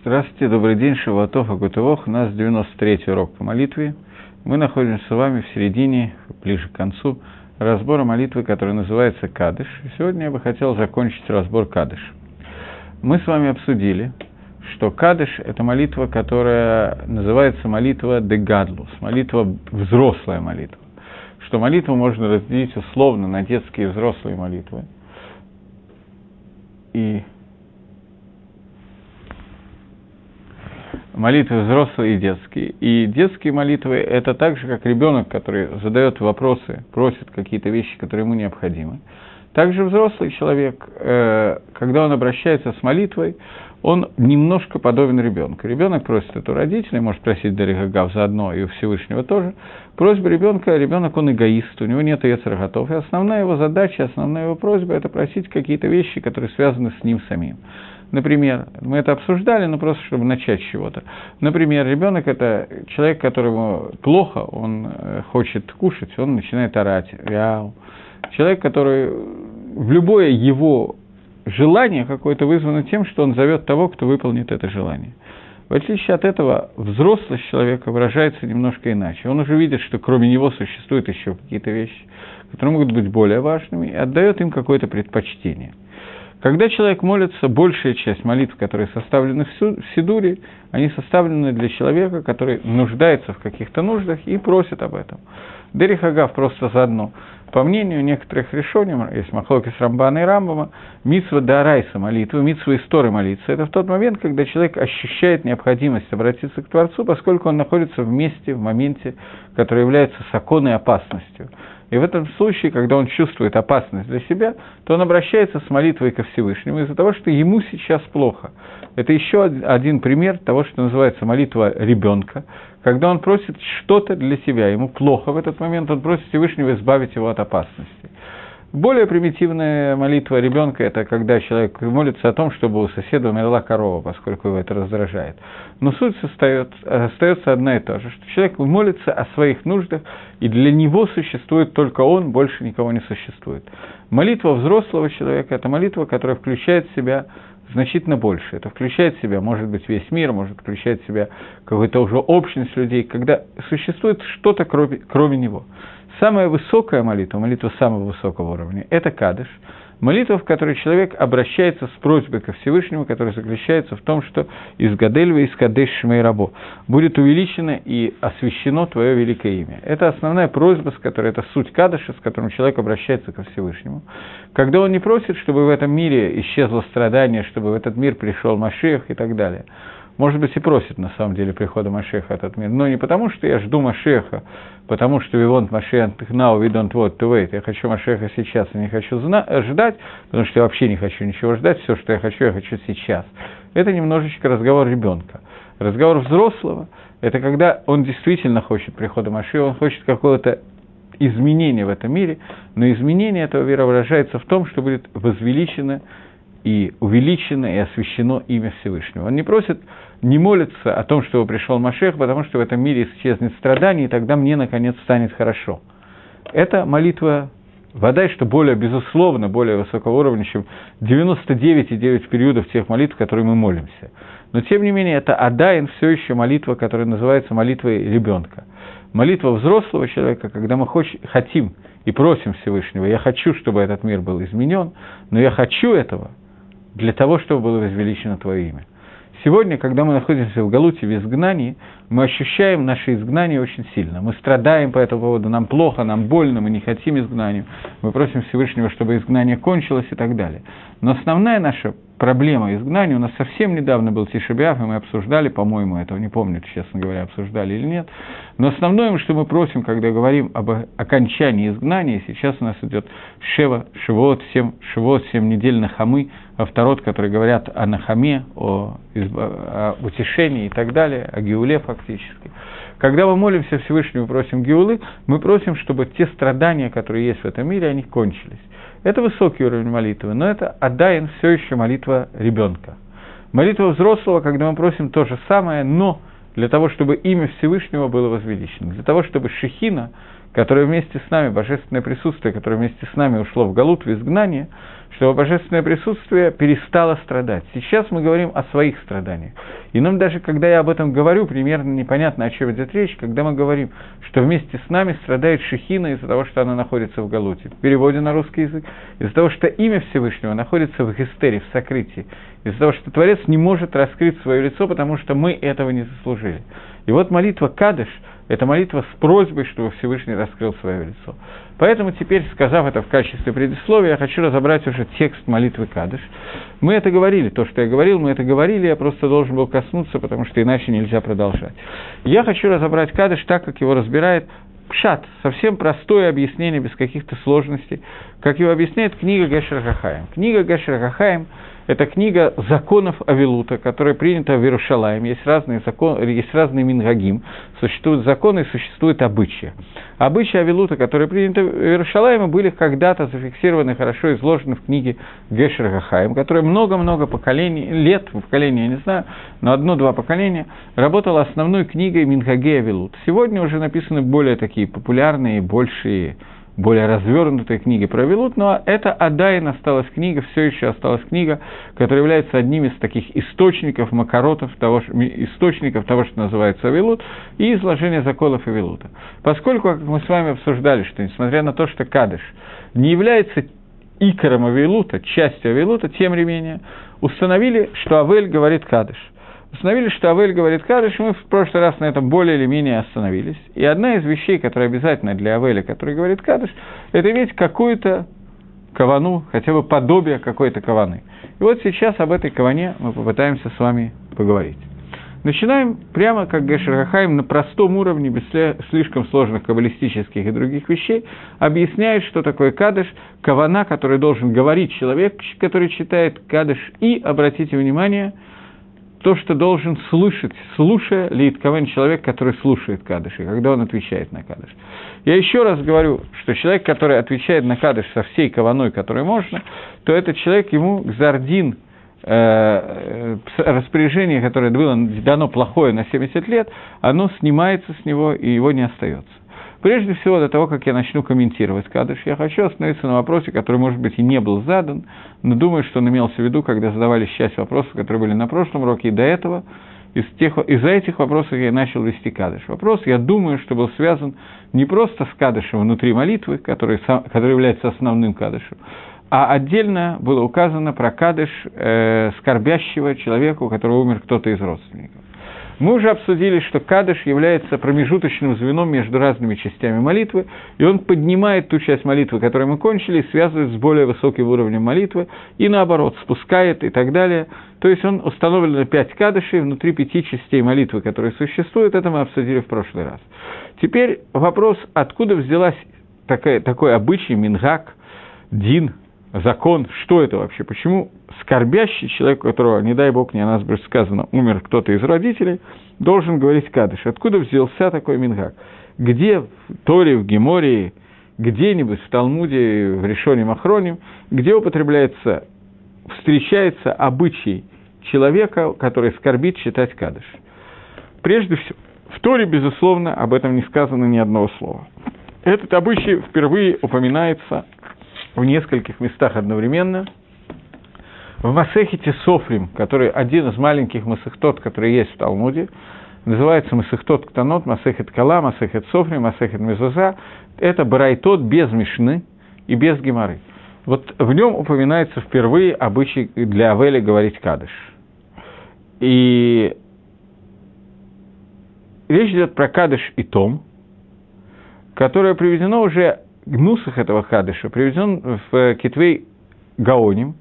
Здравствуйте, добрый день, Шаватов, Агутывох. У нас 93-й урок по молитве. Мы находимся с вами в середине, ближе к концу, разбора молитвы, которая называется Кадыш. И сегодня я бы хотел закончить разбор Кадыш. Мы с вами обсудили, что Кадыш – это молитва, которая называется молитва Дегадлус, молитва взрослая молитва. Что молитву можно разделить условно на детские и взрослые молитвы. И молитвы взрослые и детские. И детские молитвы – это так же, как ребенок, который задает вопросы, просит какие-то вещи, которые ему необходимы. Также взрослый человек, э, когда он обращается с молитвой, он немножко подобен ребенку. Ребенок просит это у родителей, может просить Даригагав заодно и у Всевышнего тоже. Просьба ребенка, ребенок он эгоист, у него нет яцера готов. И основная его задача, основная его просьба – это просить какие-то вещи, которые связаны с ним самим. Например, мы это обсуждали, но просто чтобы начать с чего-то. Например, ребенок это человек, которому плохо, он э, хочет кушать, он начинает орать. Вяу. Человек, который в любое его желание какое-то вызвано тем, что он зовет того, кто выполнит это желание. В отличие от этого, взрослость человека выражается немножко иначе. Он уже видит, что кроме него существуют еще какие-то вещи, которые могут быть более важными, и отдает им какое-то предпочтение – когда человек молится, большая часть молитв, которые составлены в Сидуре, они составлены для человека, который нуждается в каких-то нуждах и просит об этом. Дерих Агав просто заодно. По мнению некоторых решений, есть Махлоки с Рамбана и Рамбама, митсва Дарайса молитвы, митсва истории молиться. Это в тот момент, когда человек ощущает необходимость обратиться к Творцу, поскольку он находится в месте, в моменте, который является саконной опасностью. И в этом случае, когда он чувствует опасность для себя, то он обращается с молитвой ко Всевышнему из-за того, что ему сейчас плохо. Это еще один пример того, что называется молитва ребенка, когда он просит что-то для себя, ему плохо в этот момент, он просит Всевышнего избавить его от опасности. Более примитивная молитва ребенка – это когда человек молится о том, чтобы у соседа умерла корова, поскольку его это раздражает. Но суть остается, остается одна и та же, что человек молится о своих нуждах, и для него существует только он, больше никого не существует. Молитва взрослого человека – это молитва, которая включает в себя значительно больше. Это включает в себя, может быть, весь мир, может включать в себя какую-то уже общность людей, когда существует что-то кроме, кроме него. Самая высокая молитва, молитва самого высокого уровня, это кадыш, молитва, в которой человек обращается с просьбой ко Всевышнему, которая заключается в том, что из Гадельва, из Кадеш Шмейрабо будет увеличено и освящено Твое великое имя. Это основная просьба, с которой, это суть Кадыша, с которым человек обращается ко Всевышнему. Когда он не просит, чтобы в этом мире исчезло страдание, чтобы в этот мир пришел Машех и так далее – может быть, и просит, на самом деле, прихода Машеха этот мир. Но не потому, что я жду Машеха, потому что Вивон Машех now, we don't want to wait. Я хочу Машеха сейчас, и не хочу ждать, потому что я вообще не хочу ничего ждать. Все, что я хочу, я хочу сейчас. Это немножечко разговор ребенка. Разговор взрослого – это когда он действительно хочет прихода Машеха, он хочет какого-то изменения в этом мире, но изменение этого мира выражается в том, что будет возвеличено и увеличено и освящено имя Всевышнего. Он не просит, не молится о том, что пришел Машех, потому что в этом мире исчезнет страдание, и тогда мне, наконец, станет хорошо. Это молитва Вода, что более, безусловно, более высокого уровня, чем 99,9 периодов тех молитв, которые мы молимся. Но, тем не менее, это Адайн все еще молитва, которая называется молитвой ребенка. Молитва взрослого человека, когда мы хоч, хотим и просим Всевышнего, я хочу, чтобы этот мир был изменен, но я хочу этого – для того, чтобы было возвеличено Твое имя. Сегодня, когда мы находимся в Галуте, в изгнании, мы ощущаем наше изгнание очень сильно. Мы страдаем по этому поводу, нам плохо, нам больно, мы не хотим изгнания. Мы просим Всевышнего, чтобы изгнание кончилось и так далее. Но основная наша проблема изгнания. У нас совсем недавно был Тишебиаф, и мы обсуждали, по-моему, этого не помню, честно говоря, обсуждали или нет. Но основное, что мы просим, когда говорим об окончании изгнания, сейчас у нас идет Шева, Шивот, 7, Шивот, 7 недель на Хамы, авторот, которые говорят о Нахаме, о, о утешении и так далее, о Геуле фактически. Когда мы молимся Всевышнему, просим Геулы, мы просим, чтобы те страдания, которые есть в этом мире, они кончились. Это высокий уровень молитвы, но это Адаин все еще молитва ребенка. Молитва взрослого, когда мы просим то же самое, но для того, чтобы имя Всевышнего было возвеличено, для того, чтобы Шехина, которая вместе с нами, божественное присутствие, которое вместе с нами ушло в Галут, в изгнание, чтобы божественное присутствие перестало страдать. Сейчас мы говорим о своих страданиях. И нам даже, когда я об этом говорю, примерно непонятно, о чем идет речь, когда мы говорим, что вместе с нами страдает Шехина из-за того, что она находится в Галуте. В переводе на русский язык. Из-за того, что имя Всевышнего находится в Гестере, в сокрытии. Из-за того, что Творец не может раскрыть свое лицо, потому что мы этого не заслужили. И вот молитва Кадыш – это молитва с просьбой, чтобы Всевышний раскрыл свое лицо. Поэтому теперь, сказав это в качестве предисловия, я хочу разобрать уже текст молитвы Кадыш. Мы это говорили, то, что я говорил, мы это говорили, я просто должен был коснуться, потому что иначе нельзя продолжать. Я хочу разобрать Кадыш так, как его разбирает Пшат, совсем простое объяснение, без каких-то сложностей, как его объясняет книга Гешер Хахаем. Книга Гешер Хахаем – это книга законов Авилута, которая принята в Иерушалаем. Есть разные, законы, есть разные мингагим. Существуют законы, существуют обычаи. Обычаи Авилута, которые приняты в Иерушалаеме, были когда-то зафиксированы, хорошо изложены в книге Гешер Гахаем, которая много-много поколений, лет, поколения, я не знаю, но одно-два поколения, работала основной книгой Мингаге Авилут. Сегодня уже написаны более такие популярные, большие более развернутой книги про Вилут, но это Адайн осталась книга, все еще осталась книга, которая является одним из таких источников макаротов, того, источников того, что называется Вилут, и изложения законов Вилута. Поскольку, как мы с вами обсуждали, что несмотря на то, что Кадыш не является икором Авилута, частью Авилута, тем не менее, установили, что Авель говорит Кадыш – установили, что Авель говорит Кадыш, мы в прошлый раз на этом более или менее остановились. И одна из вещей, которая обязательна для Авеля, который говорит Кадыш, это иметь какую-то кавану, хотя бы подобие какой-то каваны. И вот сейчас об этой каване мы попытаемся с вами поговорить. Начинаем прямо как Гешер на простом уровне, без слишком сложных каббалистических и других вещей, объясняет, что такое кадыш, кавана, который должен говорить человек, который читает кадыш, и, обратите внимание, – то, что должен слышать, слушая Литковен человек, который слушает Кадыш, и когда он отвечает на Кадыш. Я еще раз говорю, что человек, который отвечает на Кадыш со всей каваной, которой можно, то этот человек, ему Гзардин, э, распоряжение, которое было дано плохое на 70 лет, оно снимается с него, и его не остается. Прежде всего, до того, как я начну комментировать Кадыш, я хочу остановиться на вопросе, который, может быть, и не был задан, но думаю, что он имелся в виду, когда задавались часть вопросов, которые были на прошлом уроке, и до этого из тех, из-за этих вопросов я и начал вести Кадыш. Вопрос, я думаю, что был связан не просто с Кадышем внутри молитвы, который, который является основным Кадышем, а отдельно было указано про Кадыш э, скорбящего человека, у которого умер кто-то из родственников. Мы уже обсудили, что кадыш является промежуточным звеном между разными частями молитвы, и он поднимает ту часть молитвы, которую мы кончили, связывает с более высоким уровнем молитвы, и наоборот, спускает и так далее. То есть он установлен на пять кадышей внутри пяти частей молитвы, которые существуют, это мы обсудили в прошлый раз. Теперь вопрос, откуда взялась такая, такой обычай, мингак, дин, закон, что это вообще, почему скорбящий человек, у которого, не дай бог, не о нас будет сказано, умер кто-то из родителей, должен говорить кадыш. Откуда взялся такой мингак? Где в Торе, в Гемории, где-нибудь в Талмуде, в Решоне Махроним, где употребляется, встречается обычай человека, который скорбит читать кадыш. Прежде всего, в Торе, безусловно, об этом не сказано ни одного слова. Этот обычай впервые упоминается в нескольких местах одновременно. В Масехите Софрим, который один из маленьких Масехтот, который есть в Талмуде, называется Масехтот Ктанот, Масехет Кала, Масехет Софрим, Масехет Мезуза, это Барайтот без Мишны и без Гемары. Вот в нем упоминается впервые обычай для Авеля говорить Кадыш. И речь идет про Кадыш и Том, которое приведено уже Гнусах этого Кадыша приведен в Китвей Гаоним.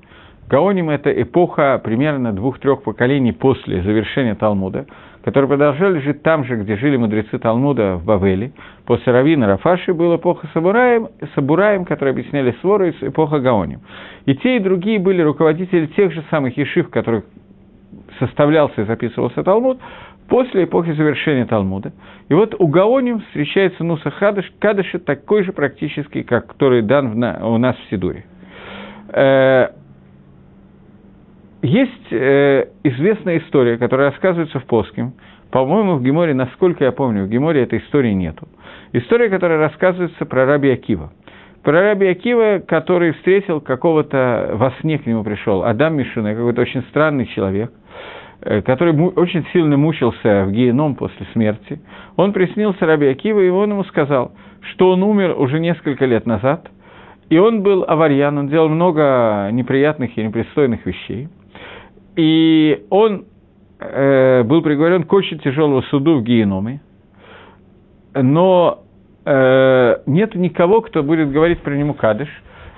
Гаоним – это эпоха примерно двух-трех поколений после завершения Талмуда, которые продолжали жить там же, где жили мудрецы Талмуда в Бавеле. После Равина Рафаши была эпоха Сабураем, Сабураем, которые объясняли своры, эпоха Гаоним. И те, и другие были руководители тех же самых ешив, которых составлялся и записывался Талмуд, после эпохи завершения Талмуда. И вот у Гаоним встречается Нуса Хадыш, Кадыша такой же практически, как который дан в, у нас в Сидуре. Есть э, известная история, которая рассказывается в Поским. По-моему, в Геморе, насколько я помню, в Геморе этой истории нету. История, которая рассказывается про Раби Акива. Про Раби Акива, который встретил какого-то, во сне к нему пришел, Адам Мишуна, какой-то очень странный человек – э, который очень сильно мучился в геном после смерти, он приснился Раби Акива, и он ему сказал, что он умер уже несколько лет назад, и он был аварьян, он делал много неприятных и непристойных вещей, и он э, был приговорен к очень тяжелому суду в геноме, но э, нет никого, кто будет говорить про нему кадыш.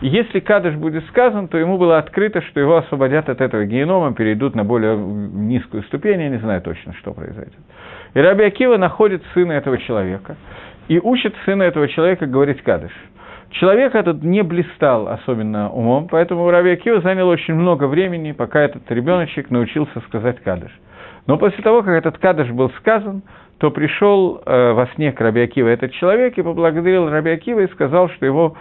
если кадыш будет сказан, то ему было открыто, что его освободят от этого генома, перейдут на более низкую ступень, я не знаю точно, что произойдет. И Раби Акива находит сына этого человека и учит сына этого человека говорить кадыш. Человек этот не блистал особенно умом, поэтому у Раби Акива заняло очень много времени, пока этот ребеночек научился сказать кадыш. Но после того, как этот кадыш был сказан, то пришел э, во сне к Раби Акива этот человек и поблагодарил Раби Акива и сказал, что его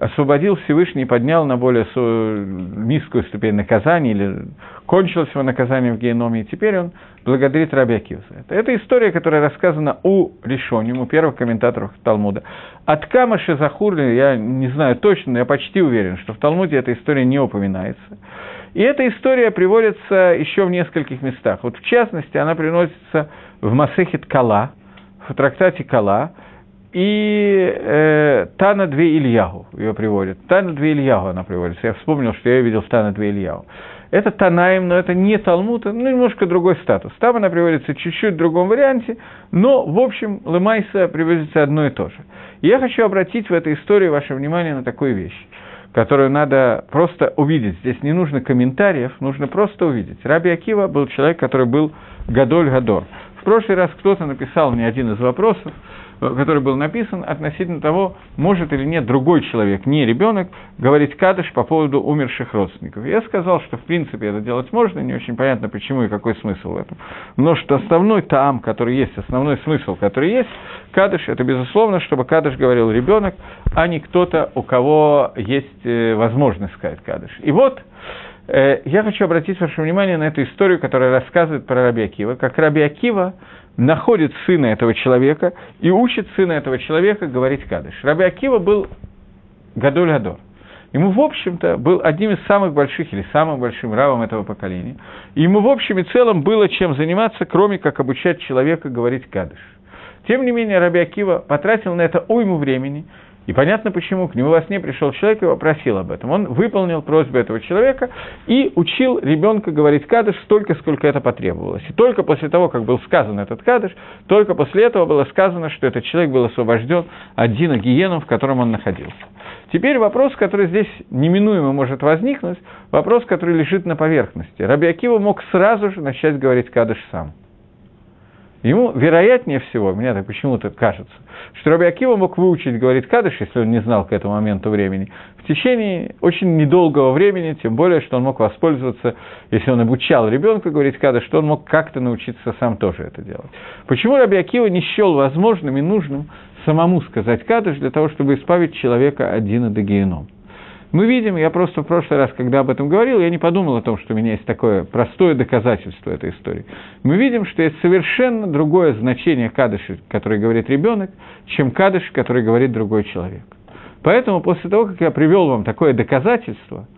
освободил Всевышний и поднял на более низкую ступень наказания, или кончилось его наказание в геноме, и теперь он благодарит Раби Акива за это. Это история, которая рассказана у Решоним, у первых комментаторов Талмуда. От Камаши Захурли, я не знаю точно, но я почти уверен, что в Талмуде эта история не упоминается. И эта история приводится еще в нескольких местах. Вот в частности, она приносится в Масехет Кала, в трактате Кала, и э, Тана Две Ильягу ее приводит. Тана Две Ильягу она приводится. Я вспомнил, что я ее видел в Тана Две Ильягу. Это Танаем, но это не Талмуд, ну, немножко другой статус. Там она приводится чуть-чуть в другом варианте, но, в общем, Лемайса приводится одно и то же. И я хочу обратить в этой истории ваше внимание на такую вещь, которую надо просто увидеть. Здесь не нужно комментариев, нужно просто увидеть. Раби Акива был человек, который был Гадоль Гадор. В прошлый раз кто-то написал мне один из вопросов, который был написан относительно того, может или нет другой человек, не ребенок, говорить кадыш по поводу умерших родственников. Я сказал, что в принципе это делать можно, не очень понятно почему и какой смысл в этом. Но что основной там, который есть, основной смысл, который есть, кадыш, это безусловно, чтобы кадыш говорил ребенок, а не кто-то, у кого есть э, возможность сказать кадыш. И вот э, я хочу обратить ваше внимание на эту историю, которая рассказывает про Раби Акива, как Раби Акива находит сына этого человека и учит сына этого человека говорить кадыш. Раби Акива был Гадоль Гадор. Ему, в общем-то, был одним из самых больших или самым большим равом этого поколения. И ему, в общем и целом, было чем заниматься, кроме как обучать человека говорить кадыш. Тем не менее, Раби Акива потратил на это уйму времени – и понятно почему. К нему во сне пришел человек и попросил об этом. Он выполнил просьбу этого человека и учил ребенка говорить кадыш столько, сколько это потребовалось. И только после того, как был сказан этот кадыш, только после этого было сказано, что этот человек был освобожден от Дина Гиену, в котором он находился. Теперь вопрос, который здесь неминуемо может возникнуть, вопрос, который лежит на поверхности. Раби Акива мог сразу же начать говорить кадыш сам. Ему, вероятнее всего, мне так почему-то кажется, что Раби Акива мог выучить говорить Кадыш, если он не знал к этому моменту времени, в течение очень недолгого времени, тем более, что он мог воспользоваться, если он обучал ребенка говорить Кадыш, что он мог как-то научиться сам тоже это делать. Почему Раби Акива не счел возможным и нужным самому сказать Кадыш для того, чтобы избавить человека от Дина до геном? Мы видим, я просто в прошлый раз, когда об этом говорил, я не подумал о том, что у меня есть такое простое доказательство этой истории. Мы видим, что есть совершенно другое значение кадыша, который говорит ребенок, чем кадыш, который говорит другой человек. Поэтому после того, как я привел вам такое доказательство,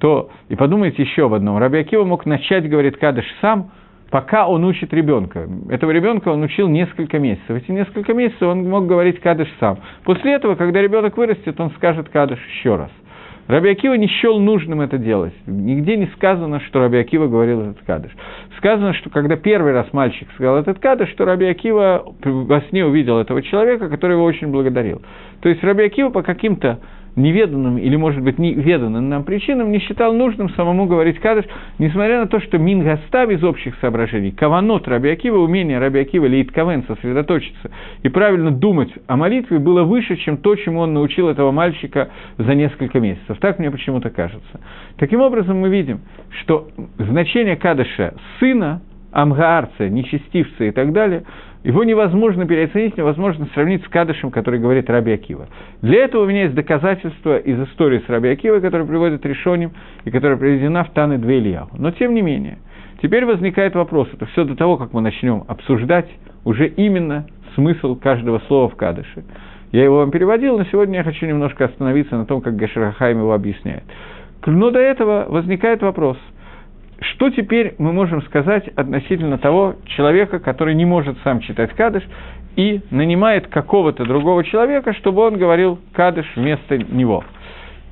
то и подумайте еще об одном. Раби Акива мог начать говорить кадыш сам, пока он учит ребенка. Этого ребенка он учил несколько месяцев. Эти несколько месяцев он мог говорить кадыш сам. После этого, когда ребенок вырастет, он скажет кадыш еще раз. Раби Акива не счел нужным это делать. Нигде не сказано, что Раби Акива говорил этот кадыш. Сказано, что когда первый раз мальчик сказал этот кадыш, что Раби Акива во сне увидел этого человека, который его очень благодарил. То есть Раби Акива по каким-то неведанным или, может быть, неведанным нам причинам не считал нужным самому говорить кадыш, несмотря на то, что Мингаста из общих соображений, каванот Раби Акива, умение Раби Акива или Иткавен сосредоточиться и правильно думать о молитве было выше, чем то, чему он научил этого мальчика за несколько месяцев. Так мне почему-то кажется. Таким образом, мы видим, что значение кадыша сына, амгаарца, нечестивца и так далее – его невозможно переоценить, невозможно сравнить с Кадышем, который говорит Раби Акива. Для этого у меня есть доказательства из истории с Раби Акивой, которая приводит Решоним и которая приведена в Таны Две Ильяху. Но тем не менее, теперь возникает вопрос, это все до того, как мы начнем обсуждать уже именно смысл каждого слова в Кадыше. Я его вам переводил, но сегодня я хочу немножко остановиться на том, как Гашарахайм его объясняет. Но до этого возникает вопрос. Что теперь мы можем сказать относительно того человека, который не может сам читать кадыш и нанимает какого-то другого человека, чтобы он говорил кадыш вместо него?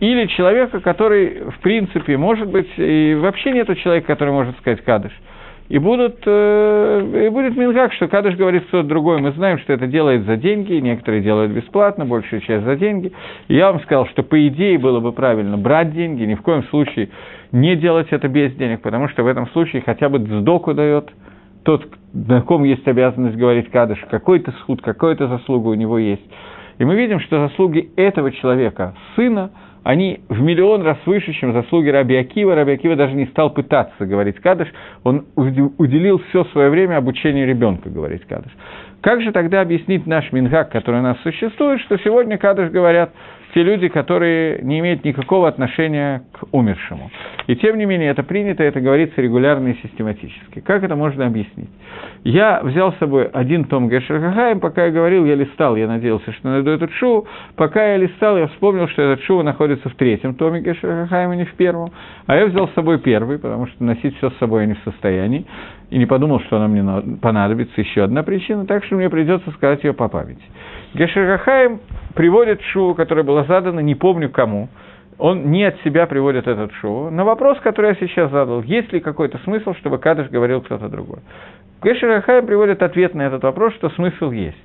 Или человека, который, в принципе, может быть, и вообще нету человека, который может сказать кадыш – и, будут, э, и будет Мингак, что Кадыш говорит кто-то другой. Мы знаем, что это делает за деньги, некоторые делают бесплатно, большая часть за деньги. И я вам сказал, что по идее было бы правильно брать деньги, ни в коем случае не делать это без денег, потому что в этом случае хотя бы сдоку дает тот, на ком есть обязанность говорить Кадыш, какой-то схуд, какая-то заслуга у него есть. И мы видим, что заслуги этого человека, сына – они в миллион раз выше, чем заслуги Раби Акива. Раби Акива даже не стал пытаться говорить кадыш, он уделил все свое время обучению ребенка говорить кадыш. Как же тогда объяснить наш Мингак, который у нас существует, что сегодня кадыш говорят те люди, которые не имеют никакого отношения к умершему. И тем не менее, это принято, это говорится регулярно и систематически. Как это можно объяснить? Я взял с собой один том Гешер пока я говорил, я листал, я надеялся, что найду этот шоу. Пока я листал, я вспомнил, что этот шоу находится в третьем томе Гешер а не в первом. А я взял с собой первый, потому что носить все с собой я не в состоянии. И не подумал, что она мне понадобится. Еще одна причина, так что мне придется сказать ее по памяти. Гешер приводит шоу, которое было задано, не помню кому, он не от себя приводит этот шоу. На вопрос, который я сейчас задал, есть ли какой-то смысл, чтобы Кадыш говорил кто-то другой. Гешер Ахайм приводит ответ на этот вопрос, что смысл есть.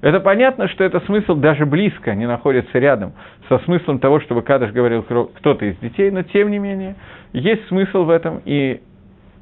Это понятно, что этот смысл даже близко не находится рядом со смыслом того, чтобы Кадыш говорил кто-то из детей, но тем не менее есть смысл в этом, и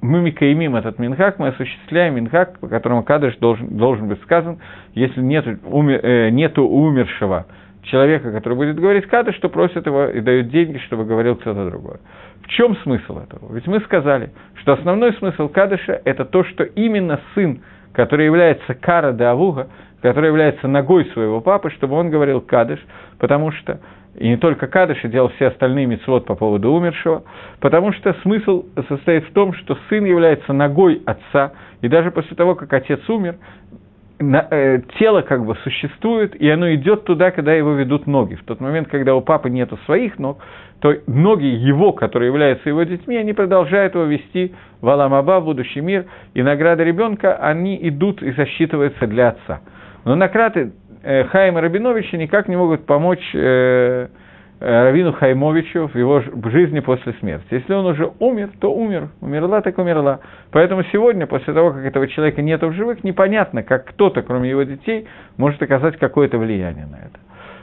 мы микаимим этот минхак, мы осуществляем минхак, по которому Кадыш должен, должен быть сказан, если нет, умер, э, нету умершего человека, который будет говорить Кадыш, что просят его и дают деньги, чтобы говорил кто-то другой. В чем смысл этого? Ведь мы сказали, что основной смысл Кадыша – это то, что именно сын, который является Кара де Авуга, который является ногой своего папы, чтобы он говорил Кадыш, потому что и не только Кадыш, и делал все остальные мецвод по поводу умершего, потому что смысл состоит в том, что сын является ногой отца, и даже после того, как отец умер, на, э, тело как бы существует, и оно идет туда, когда его ведут ноги. В тот момент, когда у папы нет своих ног, то ноги его, которые являются его детьми, они продолжают его вести в Аламаба, в будущий мир, и награды ребенка, они идут и засчитываются для отца. Но накраты э, Хайма Рабиновича никак не могут помочь э, э, Равину Хаймовичу в его жизни после смерти. Если он уже умер, то умер. Умерла, так умерла. Поэтому сегодня, после того, как этого человека нет в живых, непонятно, как кто-то, кроме его детей, может оказать какое-то влияние на это.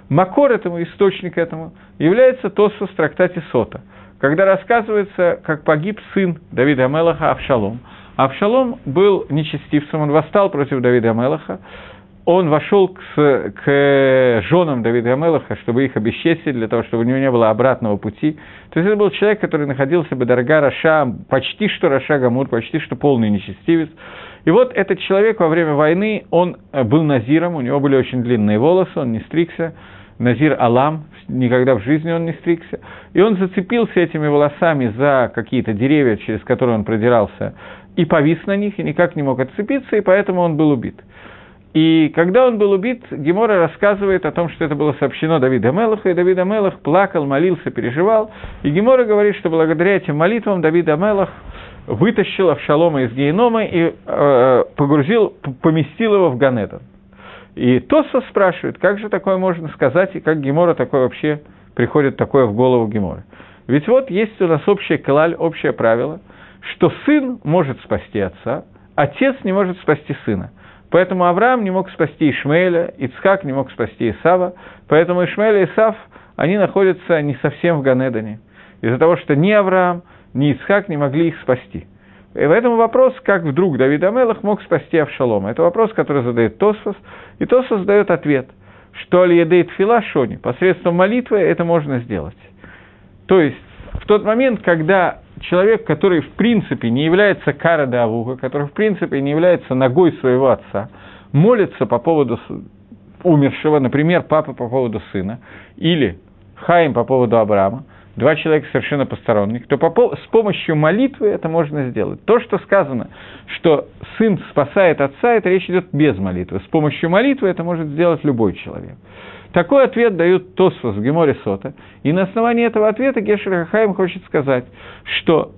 Макор этому, источник этому, является Тосфос в трактате Сота, когда рассказывается, как погиб сын Давида Амелаха Авшалом. Авшалом был нечестивцем, он восстал против Давида Амелаха, он вошел к, к женам Давида Амелаха, чтобы их обесчестить, для того, чтобы у него не было обратного пути. То есть это был человек, который находился בדרגה רשע, почти что רשע גמור, почти что полный нечестивец. И вот этот человек во время войны, он э, был назиром, у него были очень длинные волосы, он не стригся, נזיר עולם, никогда в жизни он не стригся, и он зацепился этими волосами за какие-то деревья, через которые он продирался, и повис на них, и никак не мог отцепиться, и поэтому он был убит. И когда он был убит, Гемара рассказывает о том, что это было сообщено Давиду המלך, и Давид המלך плакал, молился, переживал. И Гемора говорит, что благодаря этим молитвам Давид Амелах вытащил Авшалома из генома и э, погрузил, поместил его в Ганедон. И Тоса спрашивает, как же такое можно сказать, и как Гемора такое вообще приходит такое в голову Гемора. Ведь вот есть у нас общая калаль, общее правило, что сын может спасти отца, отец не может спасти сына. Поэтому Авраам не мог спасти Ишмаэля, Ицхак не мог спасти Исава, поэтому Ишмаэль и Исав, они находятся не совсем в Ганедане, из-за того, что ни Авраам, ни Ицхак не могли их спасти. И поэтому вопрос, как вдруг Давид Амелах мог спасти Авшалома. Это вопрос, который задает Тосфос, и Тосфос дает ответ, что Алиедейт Фила Шони, посредством молитвы это можно сделать. То есть, в тот момент, когда человек, который в принципе не является Кара который в принципе не является ногой своего отца, молится по поводу умершего, например, папа по поводу сына, или Хаим по поводу Авраама, два человека совершенно посторонних, то по, с помощью молитвы это можно сделать. То, что сказано, что сын спасает отца, это речь идет без молитвы. С помощью молитвы это может сделать любой человек. Такой ответ дают Тосфос в Геморе Сота. И на основании этого ответа Гешер Хахаим хочет сказать, что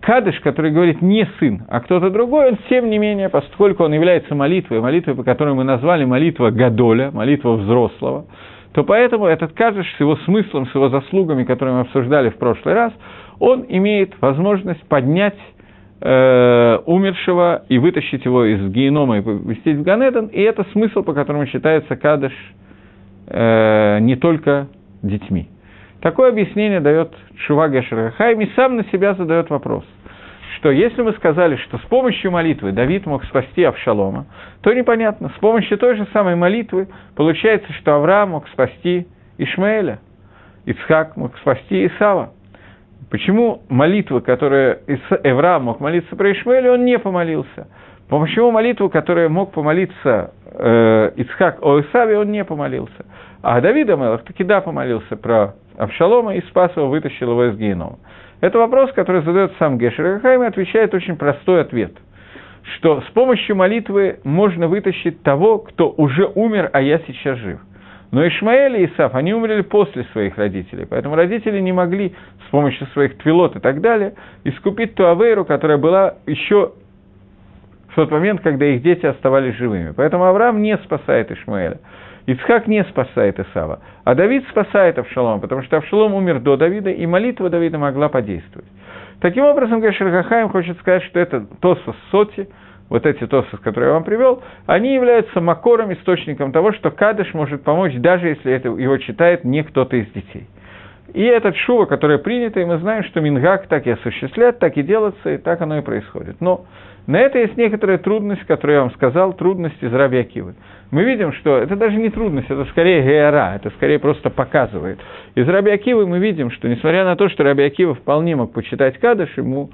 Кадыш, который говорит не сын, а кто-то другой, он тем не менее, поскольку он является молитвой, молитвой, по которой мы назвали молитва Гадоля, молитва взрослого, то поэтому этот Кадыш с его смыслом, с его заслугами, которые мы обсуждали в прошлый раз, он имеет возможность поднять э, умершего и вытащить его из генома и повестить в Ганедон, и это смысл, по которому считается Кадыш э, не только детьми. Такое объяснение дает Шува Гешерахайм и сам на себя задает вопрос, что если мы сказали, что с помощью молитвы Давид мог спасти Авшалома, то непонятно, с помощью той же самой молитвы получается, что Авраам мог спасти Ишмаэля, Ицхак мог спасти Исава. Почему молитва, которая Эвраам мог молиться про Ишмаэля, он не помолился? Почему молитву, которая мог помолиться э, Ицхак о Исаве, он не помолился? А Давид Амелах таки да помолился про Авшалома и спас его, вытащил его из генома. Это вопрос, который задает сам Гешер Хайм и отвечает очень простой ответ, что с помощью молитвы можно вытащить того, кто уже умер, а я сейчас жив. Но Ишмаэль и Исаф, они умерли после своих родителей, поэтому родители не могли с помощью своих твилот и так далее искупить ту авейру, которая была еще в тот момент, когда их дети оставались живыми. Поэтому Авраам не спасает Ишмаэля. Ицхак не спасает Исава, а Давид спасает Авшалом, потому что Авшалом умер до Давида, и молитва Давида могла подействовать. Таким образом, Гашер Гахаим хочет сказать, что это Тосос Соти, вот эти Тосос, которые я вам привел, они являются макором, источником того, что Кадыш может помочь, даже если это его читает не кто-то из детей. И этот шува, которое принято, и мы знаем, что Мингак так и осуществляет, так и делается, и так оно и происходит. Но на это есть некоторая трудность, которую я вам сказал, трудность из Раби. Мы видим, что это даже не трудность, это скорее геора, это скорее просто показывает. Из Раби мы видим, что несмотря на то, что Раби Акива вполне мог почитать Кадыш, ему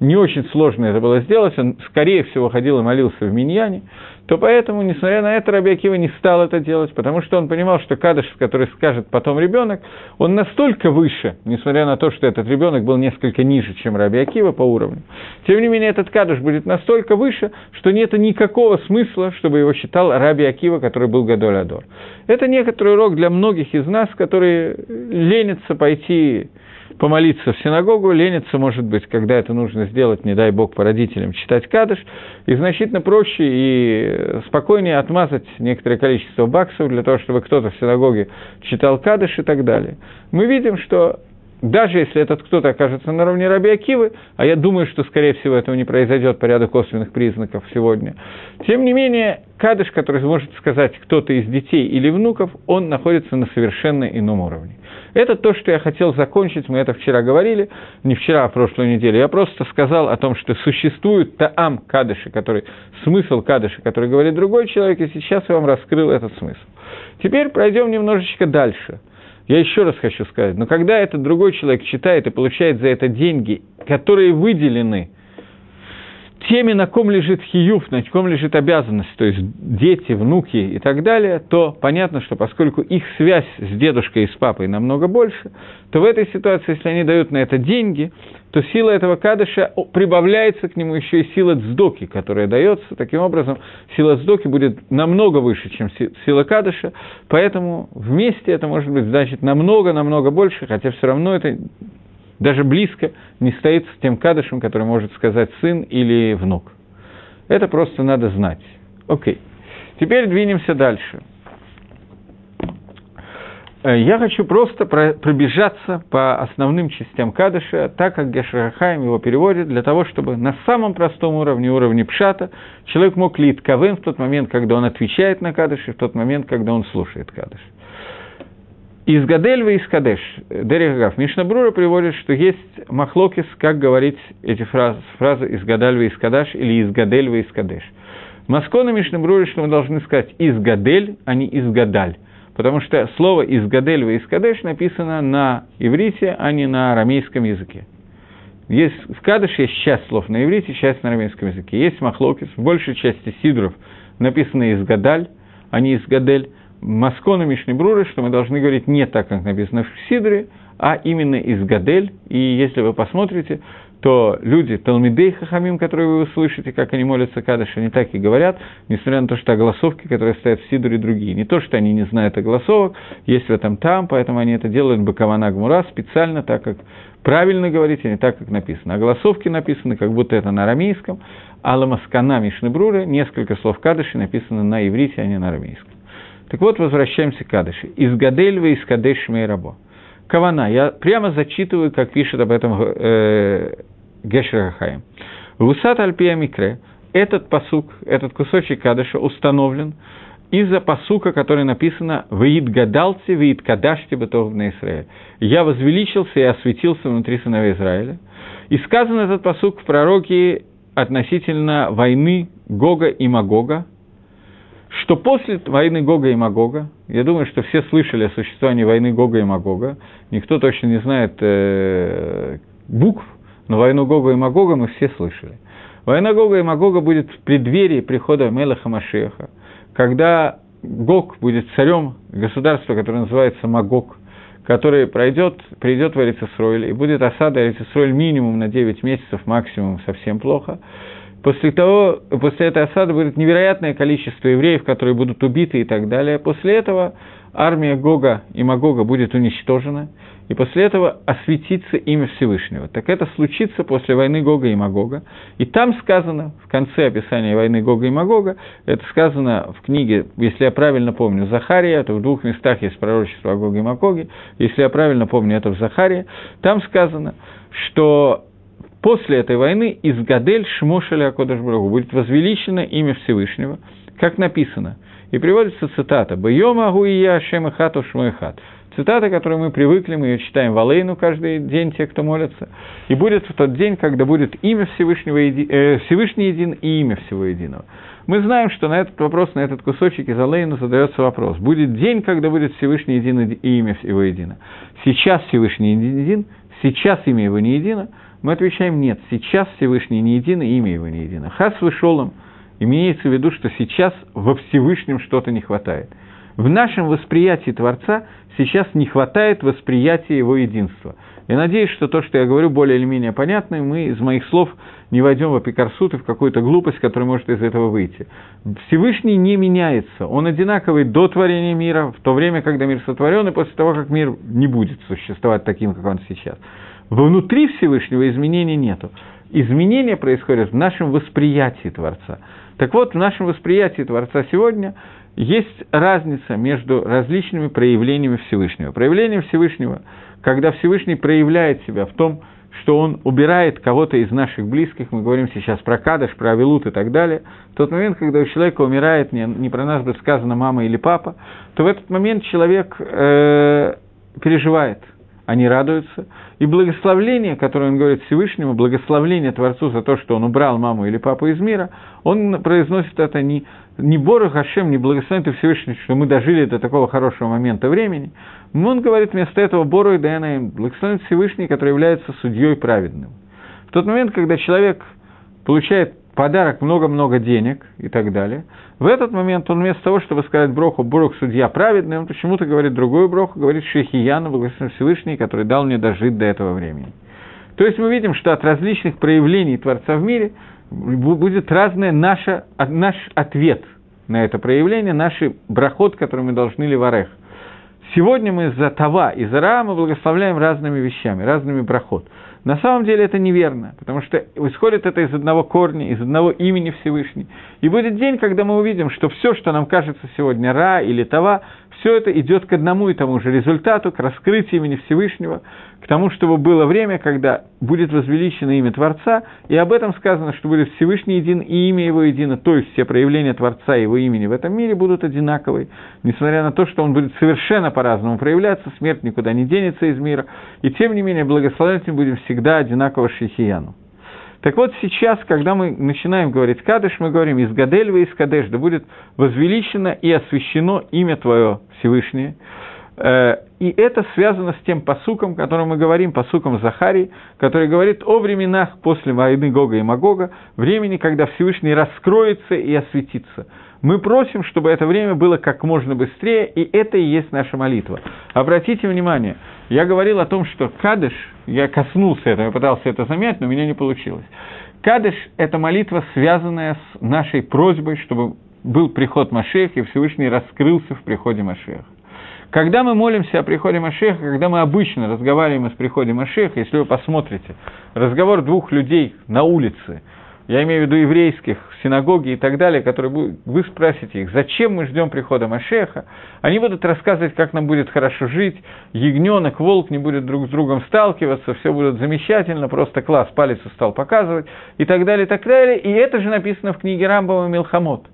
не очень сложно это было сделать, он, скорее всего, ходил и молился в Миньяне, то поэтому, несмотря на это, Раби Акива не стал это делать, потому что он понимал, что Кадыш, который скажет потом ребенок, он настолько выше, несмотря на то, что этот ребенок был несколько ниже, чем Раби Акива по уровню. Тем не менее, этот Кадыш будет настолько выше, что нет никакого смысла, чтобы его считал Раби Акива, который был Гадоль Адор. Это некоторый урок для многих из нас, которые ленятся пойти помолиться в синагогу, лениться, может быть, когда это нужно сделать, не дай бог, по родителям, читать кадыш, и значительно проще и спокойнее отмазать некоторое количество баксов для того, чтобы кто-то в синагоге читал кадыш и так далее. Мы видим, что даже если этот кто-то окажется на уровне Раби Акивы, а я думаю, что, скорее всего, этого не произойдет по ряду косвенных признаков сегодня, тем не менее, кадыш, который сможет сказать кто-то из детей или внуков, он находится на совершенно ином уровне. Это то, что я хотел закончить, мы это вчера говорили, не вчера, а прошлую неделю. Я просто сказал о том, что существует таам кадыши, который, смысл кадыши, который говорит другой человек, и сейчас я вам раскрыл этот смысл. Теперь пройдем немножечко дальше. Я еще раз хочу сказать, но когда этот другой человек читает и получает за это деньги, которые выделены – теми, на ком лежит хиюф, на ком лежит обязанность, то есть дети, внуки и так далее, то понятно, что поскольку их связь с дедушкой и с папой намного больше, то в этой ситуации, если они дают на это деньги, то сила этого кадыша прибавляется к нему еще и сила цдоки, которая дается. Таким образом, сила цдоки будет намного выше, чем сила кадыша, поэтому вместе это может быть значит намного-намного больше, хотя все равно это даже близко не стоит с тем кадышем, который может сказать сын или внук. Это просто надо знать. Окей. Теперь двинемся дальше. Э, я хочу просто пробежаться по основным частям Кадыша, так как Гешрахаем его переводит, для того, чтобы на самом простом уровне, уровне Пшата, человек мог лить кавен в тот момент, когда он отвечает на Кадыш, и в тот момент, когда он слушает Кадыш. Из Гадельва и из. Дерегав. Мишнабрура приводит, что есть махлокис, как говорить эти фразы, фразы из Гадальва и из или из Гадельва и из. Маскона Мишнабрура, что мы должны сказать из Гадель, а не из Гадаль. Потому что слово из Гадельва и из написано на иврите, а не на арамейском языке. Есть, в Кадыш есть часть слов на иврите, часть на арамейском языке. Есть махлокис, в большей части сидров написано из Гадаль, а не из Гадель. Маскона Мишни Бруры, что мы должны говорить не так, как написано в Сидре, а именно из Гадель. И если вы посмотрите, то люди, Талмидей Хахамим, которые вы услышите, как они молятся Кадыш, они так и говорят, несмотря на то, что огласовки, которые стоят в Сидоре, другие. Не то, что они не знают огласовок, есть в этом там, поэтому они это делают Бакавана Гмура специально, так как правильно говорить, а не так, как написано. Огласовки написаны, как будто это на арамейском, а Ламаскана Мишнебруры, несколько слов Кадыши написаны на иврите, а не на арамейском. Так вот, возвращаемся к Кадыши. Из Гадельва, из Кадеш Мейрабо. Кавана. Я прямо зачитываю, как пишет об этом э, Гешер Хахаим. Вусат Альпия Микре, этот посук, этот кусочек Кадыша установлен из-за посука, который написано «Ваид гадалти, ваид кадашти бытов на Израиле». «Я возвеличился и осветился внутри сыновей Израиля». И сказан этот посук в пророке относительно войны Гога и Магога, что после войны Гога и Магога, я думаю, что все слышали о существовании войны Гога и Магога, никто точно не знает э, букв, но войну Гога и Магога мы все слышали. Война Гога и Магога будет в преддверии прихода Мелаха Машеха, когда Гог будет царем государства, которое называется Магог, который пройдет, придет в Эрицесройль, и будет осада Эрицесройль минимум на 9 месяцев, максимум совсем плохо. После, того, после этой осады будет невероятное количество евреев, которые будут убиты и так далее. После этого армия Гога и Магога будет уничтожена – и после этого осветится имя Всевышнего. Так это случится после войны Гога и Магога. И там сказано, в конце описания войны Гога и Магога, это сказано в книге, если я правильно помню, Захария, это в двух местах есть пророчество о Гоге и Магоге, если я правильно помню, это в Захарии, там сказано, что после этой войны из Гадель Шмошеля Акодашбрагу будет возвеличено имя Всевышнего, как написано. И приводится цитата «Бьема гуия шем хату шмой Цитата, которую мы привыкли, мы ее читаем в Алейну каждый день, те, кто молятся. И будет в тот день, когда будет имя Всевышнего, э, Всевышний един и имя всего единого. Мы знаем, что на этот вопрос, на этот кусочек из Алейну задается вопрос. Будет день, когда будет Всевышний един и имя его едино. Сейчас Всевышний един, сейчас имя его не едино. Мы отвечаем нет, сейчас Всевышний не един и имя его не едино. Хас вышелом имеется в виду, что сейчас во Всевышнем что-то не хватает. В нашем восприятии Творца – сейчас не хватает восприятия его единства. Я надеюсь, что то, что я говорю, более или менее понятно, и мы из моих слов не войдем в апикарсут и в какую-то глупость, которая может из этого выйти. Всевышний не меняется, он одинаковый до творения мира, в то время, когда мир сотворен, и после того, как мир не будет существовать таким, как он сейчас. Внутри Всевышнего изменений нету. Изменения происходят в нашем восприятии Творца. Так вот, в нашем восприятии Творца сегодня – есть разница между различными проявлениями Всевышнего. Проявление Всевышнего, когда Всевышний проявляет себя в том, что он убирает кого-то из наших близких, мы говорим сейчас про Кадыш, про Авилут и так далее, в тот момент, когда у человека умирает, не, не про нас будет сказано мама или папа, то в этот момент человек э, переживает, они радуются. И благословление, которое он говорит Всевышнему, благословление Творцу за то, что он убрал маму или папу из мира, он произносит это не не Бору Хашем, не благословен ты Всевышний, что мы дожили до такого хорошего момента времени. Он говорит вместо этого Бору и Дэнаем, благословен Всевышний, который является судьей праведным. В тот момент, когда человек получает подарок много-много денег и так далее, в этот момент он вместо того, чтобы сказать Броху, Брух судья праведный, он почему-то говорит другую Броху, говорит Шехияна, благословен Всевышний, который дал мне дожить до этого времени. То есть мы видим, что от различных проявлений Творца в мире – будет разный наш, наш ответ на это проявление, наш брахот, который мы должны ливарех. Сегодня мы за Тава и за Ра мы благословляем разными вещами, разными брахот. На самом деле это неверно, потому что исходит это из одного корня, из одного имени Всевышний. И будет день, когда мы увидим, что все, что нам кажется сегодня Ра или Тава, все это идет к одному и тому же результату, к раскрытию имени Всевышнего, к тому, чтобы было время, когда будет возвеличено имя Творца, и об этом сказано, что будет Всевышний един и имя его едино, то есть все проявления Творца и его имени в этом мире будут одинаковые, несмотря на то, что он будет совершенно по-разному проявляться, смерть никуда не денется из мира, и тем не менее благословлять будем всегда одинаково Шихияну. Так вот сейчас, когда мы начинаем говорить Кадыш, мы говорим из Гадельва, из Кадеш, да будет возвеличено и освящено имя Твое Всевышнее, Э, и это связано с тем посуком, которым мы говорим, посуком Захарии, который говорит о временах после войны Гога и Магога, времени, когда Всевышний раскроется и осветится. Мы просим, чтобы это время было как можно быстрее, и это и есть наша молитва. Обратите внимание, я говорил о том, что Кадыш, я коснулся этого, я пытался это замять, но у меня не получилось. Кадыш – это молитва, связанная с нашей просьбой, чтобы был приход Машеха, и Всевышний раскрылся в приходе Машеха. Когда мы молимся о приходе Машеха, когда мы обычно разговариваем о приходе Машеха, если вы посмотрите, разговор двух людей на улице, я имею в виду еврейских, синагоги и так далее, которые вы спросите их, зачем мы ждем прихода Машеха, они будут рассказывать, как нам будет хорошо жить, ягненок, волк не будет друг с другом сталкиваться, все будет замечательно, просто класс, палец стал показывать и так далее, и так далее. И это же написано в книге Рамбова Милхамот.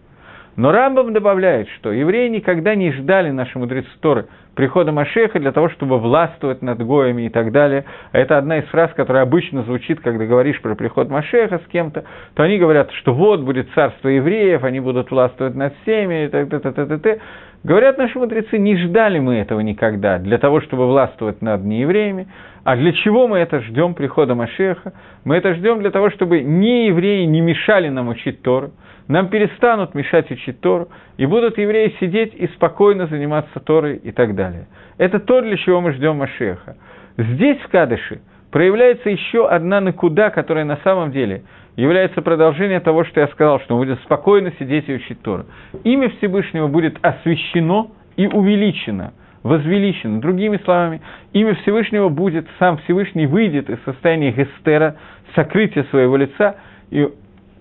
Но Рамбам добавляет, что евреи никогда не ждали наши мудрецы Торы прихода Машеха для того, чтобы властвовать над Гоями и так далее. Это одна из фраз, которая обычно звучит, когда говоришь про приход Машеха с кем-то, то они говорят, что вот будет царство евреев, они будут властвовать над всеми, и так, так. Говорят наши мудрецы, не ждали мы этого никогда, для того, чтобы властвовать над неевреями, а для чего мы это ждем прихода Машеха? Мы это ждем для того, чтобы не евреи не мешали нам учить Тору, нам перестанут мешать учить Тору, и будут евреи сидеть и спокойно заниматься Торой и так далее. Это то, для чего мы ждем Машеха. Здесь, в Кадыше, проявляется еще одна накуда, которая на самом деле является продолжением того, что я сказал, что мы будем спокойно сидеть и учить Тору. Имя Всевышнего будет освящено и увеличено, возвеличено. Другими словами, имя Всевышнего будет, сам Всевышний выйдет из состояния гестера, сокрытия своего лица, и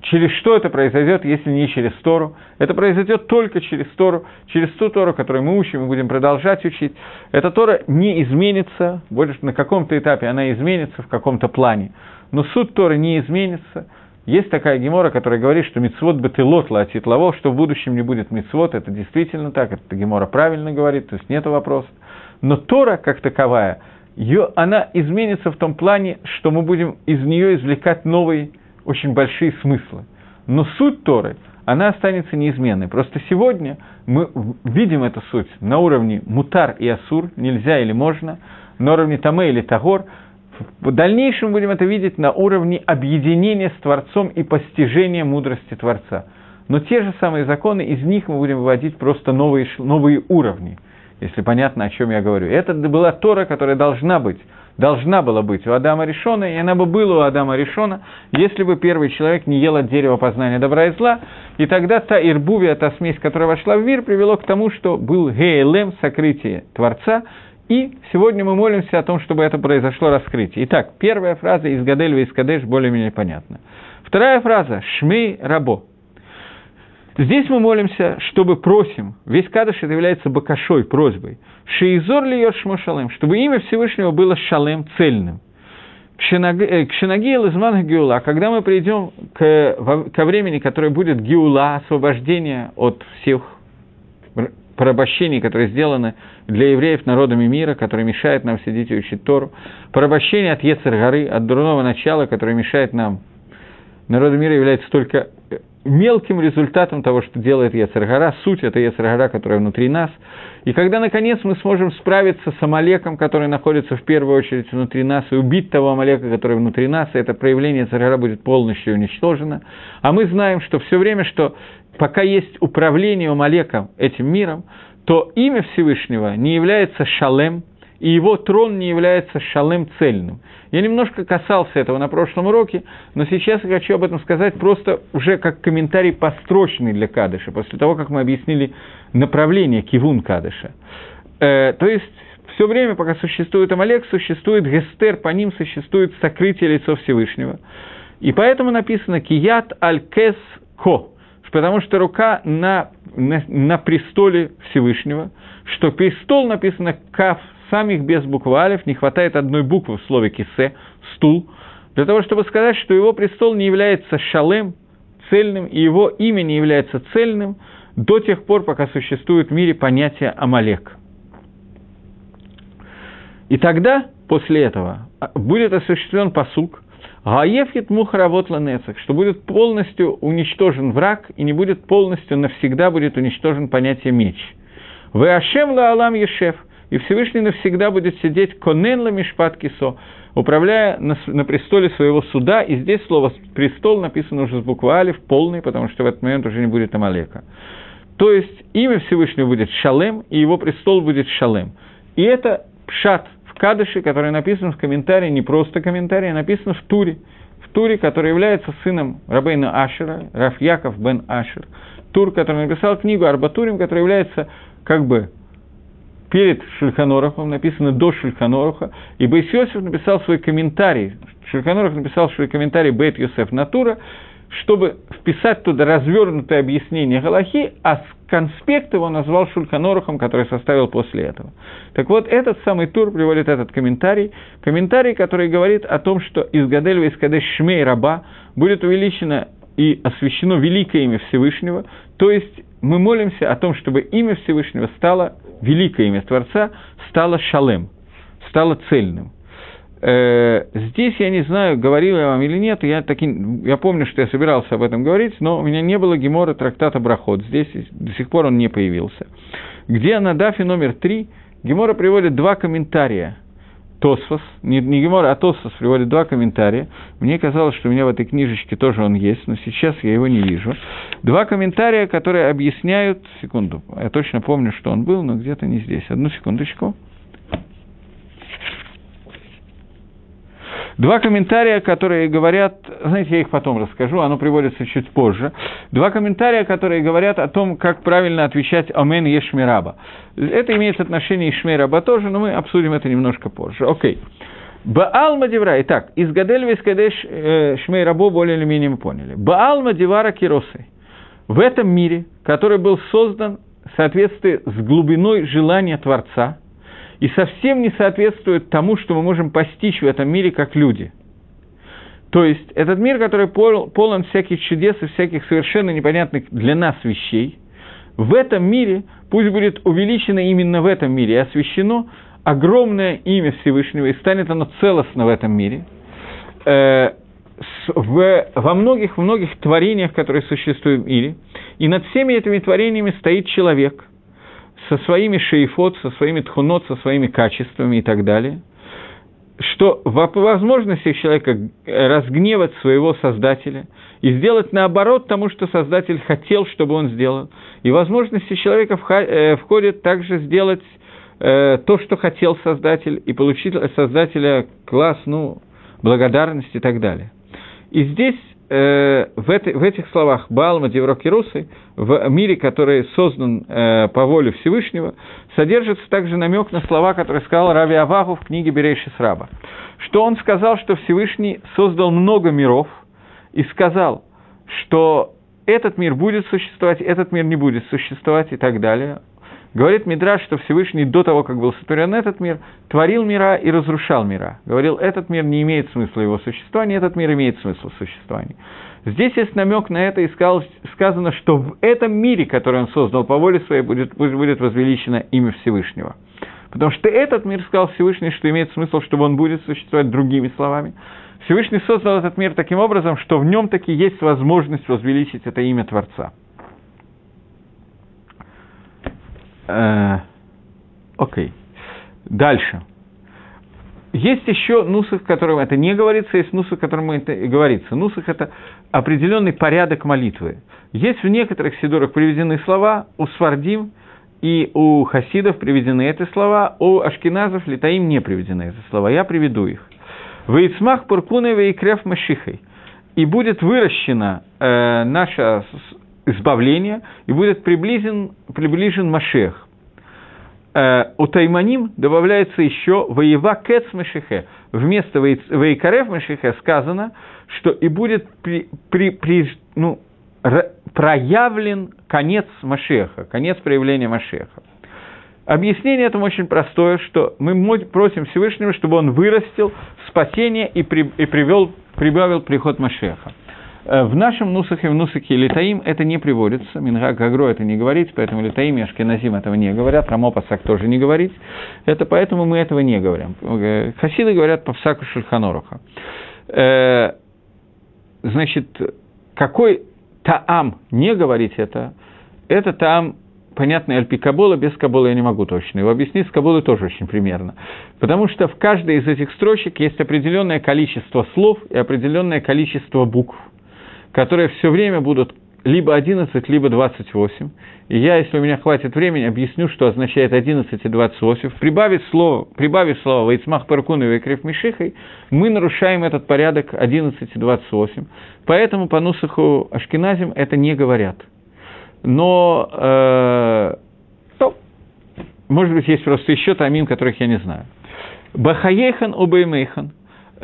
Через что это произойдет, если не через Тору? Это произойдет только через Тору, через ту Тору, которую мы учим и будем продолжать учить. Эта Тора не изменится, больше на каком-то этапе она изменится в каком-то плане. Но суть Торы не изменится. Есть такая гемора, которая говорит, что мицвод бетылот латит лаво, что в будущем не будет мицвод, это действительно так, это гемора правильно говорит, то есть нет вопроса. Но Тора, как таковая, ее, она изменится в том плане, что мы будем из нее извлекать новые очень большие смыслы. Но суть Торы, она останется неизменной. Просто сегодня мы видим эту суть на уровне мутар и асур, нельзя или можно, на уровне таме или тагор. В дальнейшем будем это видеть на уровне объединения с Творцом и постижения мудрости Творца. Но те же самые законы, из них мы будем выводить просто новые, новые уровни, если понятно, о чем я говорю. Это была Тора, которая должна быть должна была быть у Адама Решона, и она бы была у Адама Решона, если бы первый человек не ел от дерева познания добра и зла, и тогда та ирбувия, та смесь, которая вошла в мир, привело к тому, что был гейлем, сокрытие Творца, и сегодня мы молимся о том, чтобы это произошло раскрытие. Итак, первая фраза из Гадельва из Кадеш более-менее понятна. Вторая фраза – «Шмей рабо». Здесь мы молимся, чтобы просим, весь кадыш это является бакашой, просьбой, шеизор ли йошмо шалем, чтобы имя Всевышнего было шалем, цельным. К Шинаги Лизман Геула, когда мы придем к, ко времени, которое будет Геула, освобождение от всех порабощений, которые сделаны для евреев народами мира, которые мешают нам сидеть и учить Тору, порабощение от Ецер-горы, от дурного начала, которое мешает нам. Народы мира является только мелким результатом того, что делает Ецаргара, суть это Ецаргара, которая внутри нас. И когда, наконец, мы сможем справиться с Амалеком, который находится в первую очередь внутри нас, и убить того Амалека, который внутри нас, и это проявление Ецаргара будет полностью уничтожено. А мы знаем, что все время, что пока есть управление Амалеком этим миром, то имя Всевышнего не является шалем, и его трон не является шалем цельным. Я немножко касался этого на прошлом уроке, но сейчас я хочу об этом сказать просто уже как комментарий построчный для Кадыша, после того, как мы объяснили направление кивун Кадыша. Э, то есть, все время, пока существует Амалек, существует Гестер, по ним существует сокрытие лицо Всевышнего. И поэтому написано «Кият аль-кес ко», потому что рука на, на, на престоле Всевышнего, что престол написано «кав самих без буквы алиф, не хватает одной буквы в слове кисе, стул, для того, чтобы сказать, что его престол не является шалем, цельным, и его имя не является цельным до тех пор, пока существует в мире понятие Амалек. И тогда, после этого, будет осуществлен посук, Гаевхит мухаравот ланецах, что будет полностью уничтожен враг, и не будет полностью навсегда будет уничтожен понятие меч. Вы ашем ла алам ешев, и Всевышний навсегда будет сидеть конен ла кисо, управляя на, на престоле своего суда, и здесь слово «престол» написано уже с буквы Алиф, полный, потому что в этот момент уже не будет Амалека. То есть имя Всевышнего будет Шалем, и его престол будет Шалем. И это пшат Кадыше, который написан в комментарии, не просто комментарий, а написано в Туре. В Туре, который является сыном Рабейна Ашера, Раф Яков бен Ашер. Тур, который написал книгу Арбатурим, который является как бы перед Шульханорахом, написано до Шульханоруха, и Бейс Йосиф написал свой комментарий, Шульханорах написал свой комментарий Бейт Йосеф Натура, чтобы вписать туда развернутое объяснение Галахи, а конспект его назвал Шульханорухом, который составил после этого. Так вот, этот самый тур приводит этот комментарий, комментарий, который говорит о том, что из Гадельва, из Кадеш Шмей Раба будет увеличено и освящено великое имя Всевышнего, то есть мы молимся о том, чтобы имя Всевышнего стало, великое имя Творца, стало шалем, стало цельным. Э, здесь я не знаю, говорил я вам или нет, я, таки, я помню, что я собирался об этом говорить, но у меня не было гемора трактата Брахот, здесь до сих пор он не появился. Где на дафе номер три Гемора приводит два комментария. Тосфос, не, не Гемора, а Тосфос приводит два комментария. Мне казалось, что у меня в этой книжечке тоже он есть, но сейчас я его не вижу. Два комментария, которые объясняют... Секунду, я точно помню, что он был, но где-то не здесь. Одну секундочку. Два комментария, которые говорят, знаете, я их потом расскажу, оно приводится чуть позже. Два комментария, которые говорят о том, как правильно отвечать «Амен Ешмираба». Это имеет отношение и Шмейраба тоже, но мы обсудим это немножко позже. Окей. Баал Мадивра. Итак, из Гадель Вискадеш э, Шмейрабо более или менее мы поняли. Баал Мадивара Киросы. В этом мире, который был создан в соответствии с глубиной желания Творца – и совсем не соответствует тому, что мы можем постичь в этом мире как люди. То есть этот мир, который полон всяких чудес и всяких совершенно непонятных для нас вещей, в этом мире, пусть будет увеличено именно в этом мире и освящено огромное имя Всевышнего, и станет оно целостно в этом мире, э, в, во многих-многих творениях, которые существуют в мире, и над всеми этими творениями стоит человек – со своими шейфот, со своими тхунот, со своими качествами и так далее, что в возможностях человека разгневать своего Создателя и сделать наоборот тому, что Создатель хотел, чтобы он сделал. И возможности человека э, входят также сделать э, то, что хотел Создатель, и получить от Создателя класс, ну, благодарность и так далее. И здесь э, в, этой, в этих словах Балма, Деврок и Русы, в мире, который создан э, по воле Всевышнего, содержится также намек на слова, которые сказал Рави Аваху в книге Берейши Сраба. Что он сказал, что Всевышний создал много миров и сказал, что этот мир будет существовать, этот мир не будет существовать и так далее. Говорит Мидраш, что Всевышний до того, как был сотворен этот мир, творил мира и разрушал мира. Говорил, этот мир не имеет смысла его существования, этот мир имеет смысл существования. Здесь есть намек на это, и сказано, что в этом мире, который он создал по воле своей, будет, будет возвеличено имя Всевышнего. Потому что этот мир, сказал Всевышний, что имеет смысл, чтобы он будет существовать другими словами. Всевышний создал этот мир таким образом, что в нем таки есть возможность возвеличить это имя Творца. Э, окей. Дальше. Есть еще нусах, которым это не говорится, есть нусах, которым это и говорится. Нусах – это определенный порядок молитвы. Есть в некоторых сидурах приведены слова, у свардим и у хасидов приведены эти слова, у ашкеназов, литаим не приведены эти слова. Я приведу их. «Вейцмах пуркуневе и крев машихой» и будет выращено э, наше избавление, и будет приближен, приближен Машех. Э, у Тайманим добавляется еще «Воева кэц Машехе». Вместо «Вейкарев Машехе» сказано, что и будет при, при, при, ну, проявлен конец Машеха, конец проявления Машеха. Объяснение этому очень простое, что мы просим Всевышнего, чтобы он вырастил спасение и, при, и привел, прибавил приход Машеха. Э, в нашем нусахе, в нусахе Литаим это не приводится, Минга Гагро это не говорит, поэтому Литаим и Ашкеназим этого не говорят, Рамопасак тоже не говорит, это поэтому мы этого не говорим. Э, хасиды говорят по всаку Шульханоруха. Э, значит, какой Таам не говорить это, это Таам понятный альпи Кабола, без Кабола я не могу точно. Его объяснить с Каболой тоже очень примерно. Потому что в каждой из этих строчек есть определенное количество слов и определенное количество букв, которые все время будут либо 11, либо 28. И я, если у меня хватит времени, объясню, что означает 11 и 28. Прибавив слово, прибавив слово «Вейцмах Паркун» и «Вейкрев Мишихой», мы нарушаем этот порядок 11 и 28. Поэтому по Нусаху Ашкиназим это не говорят. Но, э, ну, может быть, есть просто еще тамим, которых я не знаю. Бахаехан обаймейхан,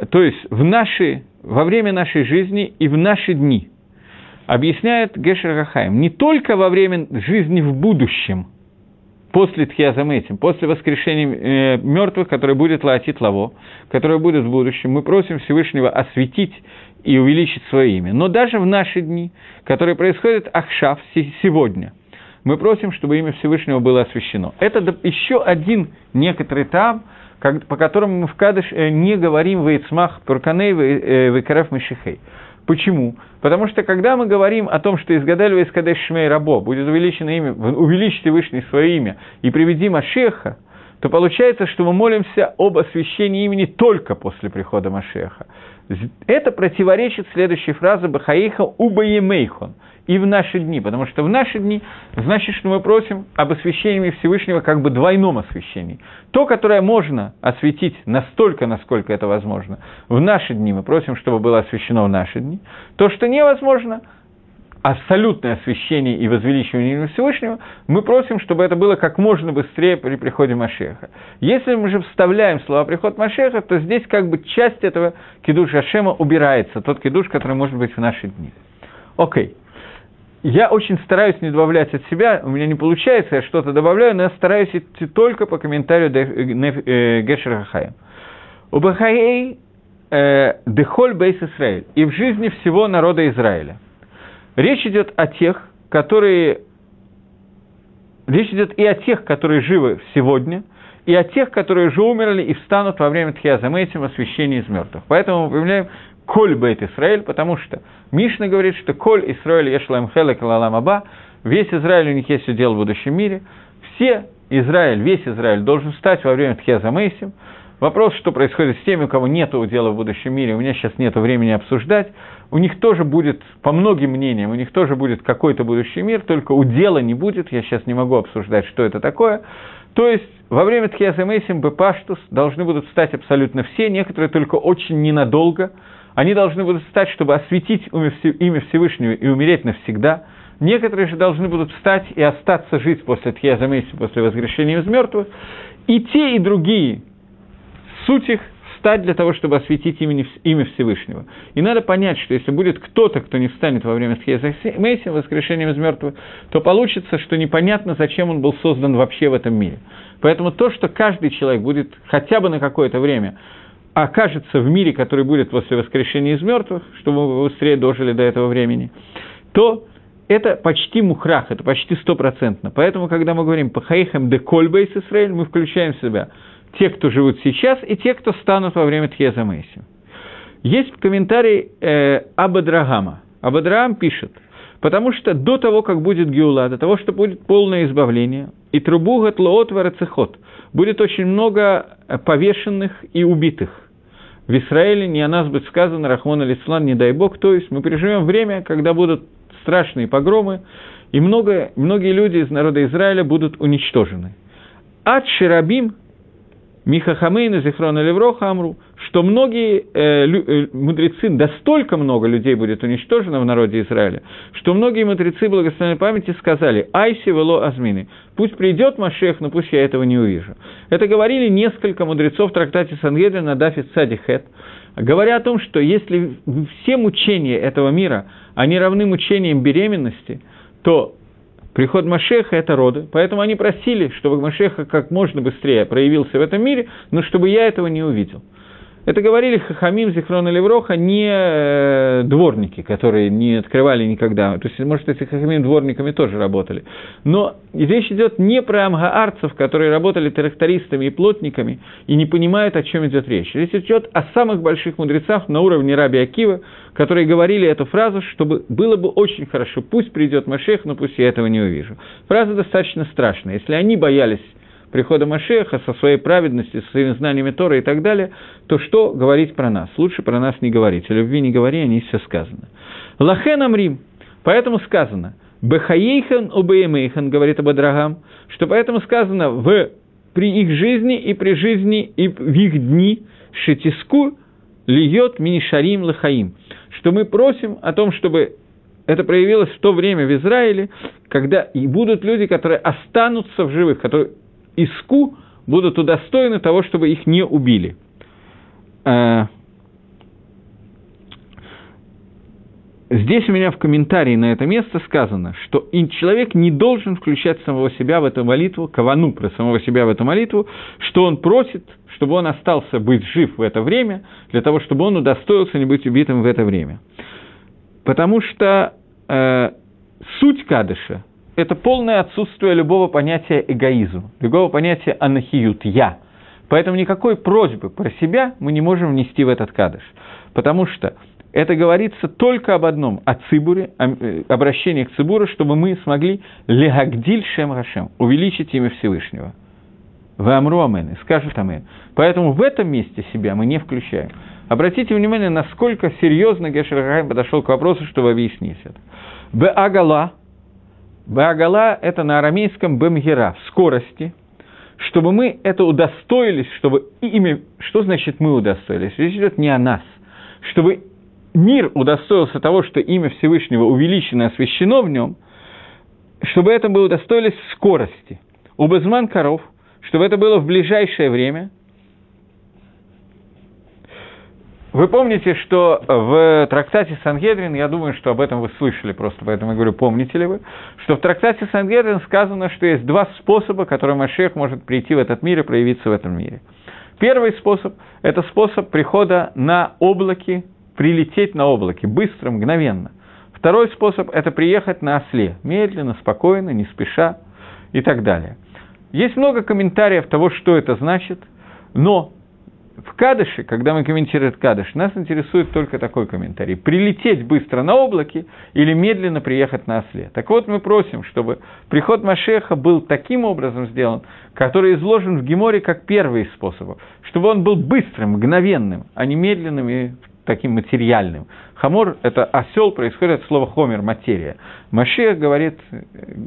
то есть в наши, во время нашей жизни и в наши дни – объясняет Гешер Гахаим, не только во время жизни в будущем, после Тхиазаметим, после воскрешения э, мертвых, который будет Лаатит Лаво, которое будет в будущем, мы просим Всевышнего осветить и увеличить свое имя. Но даже в наши дни, которые происходят Ахшав сегодня, мы просим, чтобы имя Всевышнего было освящено. Это еще один некоторый там, по которому мы в Кадыш э, не говорим «Вейцмах Пурканей Вейкарев Мишихей». Почему? Потому что когда мы говорим о том, что из Гаделева из Кадеш Шмей Рабо будет увеличено имя, увеличить Всевышний свое имя и приведи Машеха, то получается, что мы молимся об освящении имени только после прихода Машеха. Это противоречит следующей фразе Бахаиха Убаемейхон и в наши дни, потому что в наши дни значит, что мы просим об освящении Всевышнего как бы двойном освящении. То, которое можно осветить настолько, насколько это возможно, в наши дни мы просим, чтобы было освящено в наши дни. То, что невозможно, абсолютное освящение и возвеличивание Всевышнего, мы просим, чтобы это было как можно быстрее при приходе Машеха. Если мы же вставляем слова «приход Машеха», то здесь как бы часть этого кидуша Ашема убирается, тот кидуш, который может быть в наши дни. Окей. Okay. Я очень стараюсь не добавлять от себя, у меня не получается, я что-то добавляю, но я стараюсь идти только по комментарию э, Гешера Хахая. У Бахаей э, Дехоль Бейс Исраиль и в жизни всего народа Израиля. Речь идет о тех, которые... Речь идет и о тех, которые живы сегодня, и о тех, которые уже умерли и встанут во время Тхиазамейтим освящения из мертвых. Поэтому мы появляем Коль Бейт Исраэль, потому что Мишна говорит, что Коль Исраэль Ешлаем Хелек Лалам Аба, весь Израиль у них есть удел в будущем мире, все Израиль, весь Израиль должен встать во время Тхеза Мейсим. Вопрос, что происходит с теми, у кого нет удела в будущем мире, у меня сейчас нет времени обсуждать, у них тоже будет, по многим мнениям, у них тоже будет какой-то будущий мир, только удела не будет, я сейчас не могу обсуждать, что это такое. То есть во время Тхиаза Мейсим Бепаштус должны будут встать абсолютно все, некоторые только очень ненадолго – они должны будут встать, чтобы осветить имя Всевышнего и умереть навсегда. Некоторые же должны будут встать и остаться жить после Тхьяза Месси, после воскрешения из мертвых. И те, и другие, суть их встать для того, чтобы осветить имя, имя Всевышнего. И надо понять, что если будет кто-то, кто не встанет во время Тхьяза Месси, воскрешением из мертвых, то получится, что непонятно, зачем он был создан вообще в этом мире. Поэтому то, что каждый человек будет хотя бы на какое-то время окажется в мире, который будет после воскрешения из мертвых, чтобы мы быстрее дожили до этого времени, то это почти мухрах, это почти стопроцентно. Поэтому, когда мы говорим «пахаихам де кольбейс Исраэль», мы включаем в себя те, кто живут сейчас, и те, кто станут во время Тхеза Мэйси. Есть комментарий э, Абадрагама. Абадрагам пишет, потому что до того, как будет Геула, до того, что будет полное избавление, и трубу Гатлоот Варацехот, будет очень много повешенных и убитых в Израиле не о нас будет сказано, Рахмон Алислан, не дай Бог, то есть мы переживем время, когда будут страшные погромы, и много, многие люди из народа Израиля будут уничтожены. Ад Ширабим, Миха Хамейна, Зихрона Левроха Амру, что многие э, лю, э, мудрецы, да столько много людей будет уничтожено в народе Израиля, что многие мудрецы благословенной памяти сказали «Айси вело азмины», пусть придет Машех, но пусть я этого не увижу. Это говорили несколько мудрецов в трактате Сангедрина на Дафе Цадихет, говоря о том, что если все мучения этого мира, они равны мучениям беременности, то Приход Машеха – это роды, поэтому они просили, чтобы Машеха как можно быстрее проявился в этом мире, но чтобы я этого не увидел. Это говорили Хахамим, Зихрон или Левроха, не э, дворники, которые не открывали никогда. То есть, может, эти Хахамим дворниками тоже работали. Но речь идет не про амгаарцев, которые работали трактористами и плотниками и не понимают, о чем идет речь. Речь идет о самых больших мудрецах на уровне Раби Акива, которые говорили эту фразу, чтобы было бы очень хорошо, пусть придет Машех, но пусть я этого не увижу. Фраза достаточно страшная. Если они боялись прихода Машеха, со своей праведностью, со своими знаниями Тора и так далее, то что говорить про нас? Лучше про нас не говорить. О любви не говори, о ней все сказано. Лахен Амрим. Поэтому сказано, Бехаейхан убеемейхан, говорит об Адрагам, что поэтому сказано в, при их жизни и при жизни и в их дни шетиску льет минишарим лахаим, что мы просим о том, чтобы это проявилось в то время в Израиле, когда и будут люди, которые останутся в живых, которые иску будут удостоены того, чтобы их не убили. Э, здесь у меня в комментарии на это место сказано, что человек не должен включать самого себя в эту молитву, кавану про самого себя в эту молитву, что он просит, чтобы он остался быть жив в это время, для того, чтобы он удостоился не быть убитым в это время. Потому что э, суть кадыша – это полное отсутствие любого понятия эгоизма, любого понятия анахиют, я. Поэтому никакой просьбы про себя мы не можем внести в этот кадыш. Потому что это говорится только об одном, о цибуре, о э, обращении к цибуру, чтобы мы смогли легагдиль шем рашем, увеличить имя Всевышнего. В Амру Амен, и скажут Амен. Поэтому в этом месте себя мы не включаем. Обратите внимание, насколько серьезно Гешер подошел к вопросу, чтобы объяснить это. Б Агала, Баагала – это на арамейском бемгера, в скорости, чтобы мы это удостоились, чтобы имя... Что значит мы удостоились? Речь идет не о нас. Чтобы мир удостоился того, что имя Всевышнего увеличено освящено в нем, чтобы это было удостоились скорости. У Безман коров, чтобы это было в ближайшее время – Вы помните, что в трактате Сангедрин, я думаю, что об этом вы слышали просто, поэтому я говорю, помните ли вы, что в трактате Сангедрин сказано, что есть два способа, которым Машех может прийти в этот мир и проявиться в этом мире. Первый способ – это способ прихода на облаки, прилететь на облаке, быстро, мгновенно. Второй способ – это приехать на осле, медленно, спокойно, не спеша и так далее. Есть много комментариев того, что это значит, но в Кадыше, когда мы комментируем Кадыш, нас интересует только такой комментарий. Прилететь быстро на облаке или медленно приехать на осле. Так вот, мы просим, чтобы приход Машеха был таким образом сделан, который изложен в Геморе как первый из способов, чтобы он был быстрым, мгновенным, а не медленным и таким материальным. Хамор – это осел, происходит от слова хомер – материя. Машиах говорит,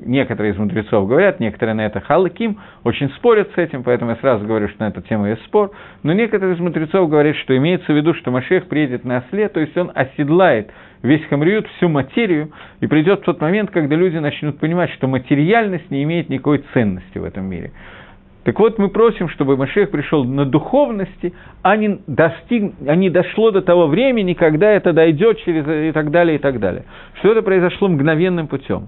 некоторые из мудрецов говорят, некоторые на это халаким, очень спорят с этим, поэтому я сразу говорю, что на эту тему есть спор. Но некоторые из мудрецов говорят, что имеется в виду, что Машиах приедет на осле, то есть он оседлает весь хамриют, всю материю, и придет тот момент, когда люди начнут понимать, что материальность не имеет никакой ценности в этом мире. Так вот, мы просим, чтобы Машех пришел на духовности, а не, достиг, а не дошло до того времени, когда это дойдет через и так далее, и так далее. Что это произошло мгновенным путем.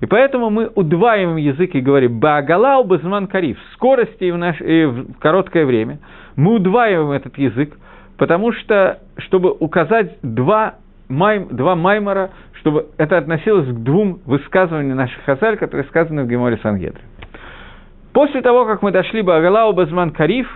И поэтому мы удваиваем язык и говорим «Баагалау базман кариф» – скорости и в, наш, и в короткое время. Мы удваиваем этот язык, потому что, чтобы указать два, май, два маймора, чтобы это относилось к двум высказываниям наших хазаль, которые сказаны в Геморе Сангедре. После того, как мы дошли бы Агалау Базман Кариф,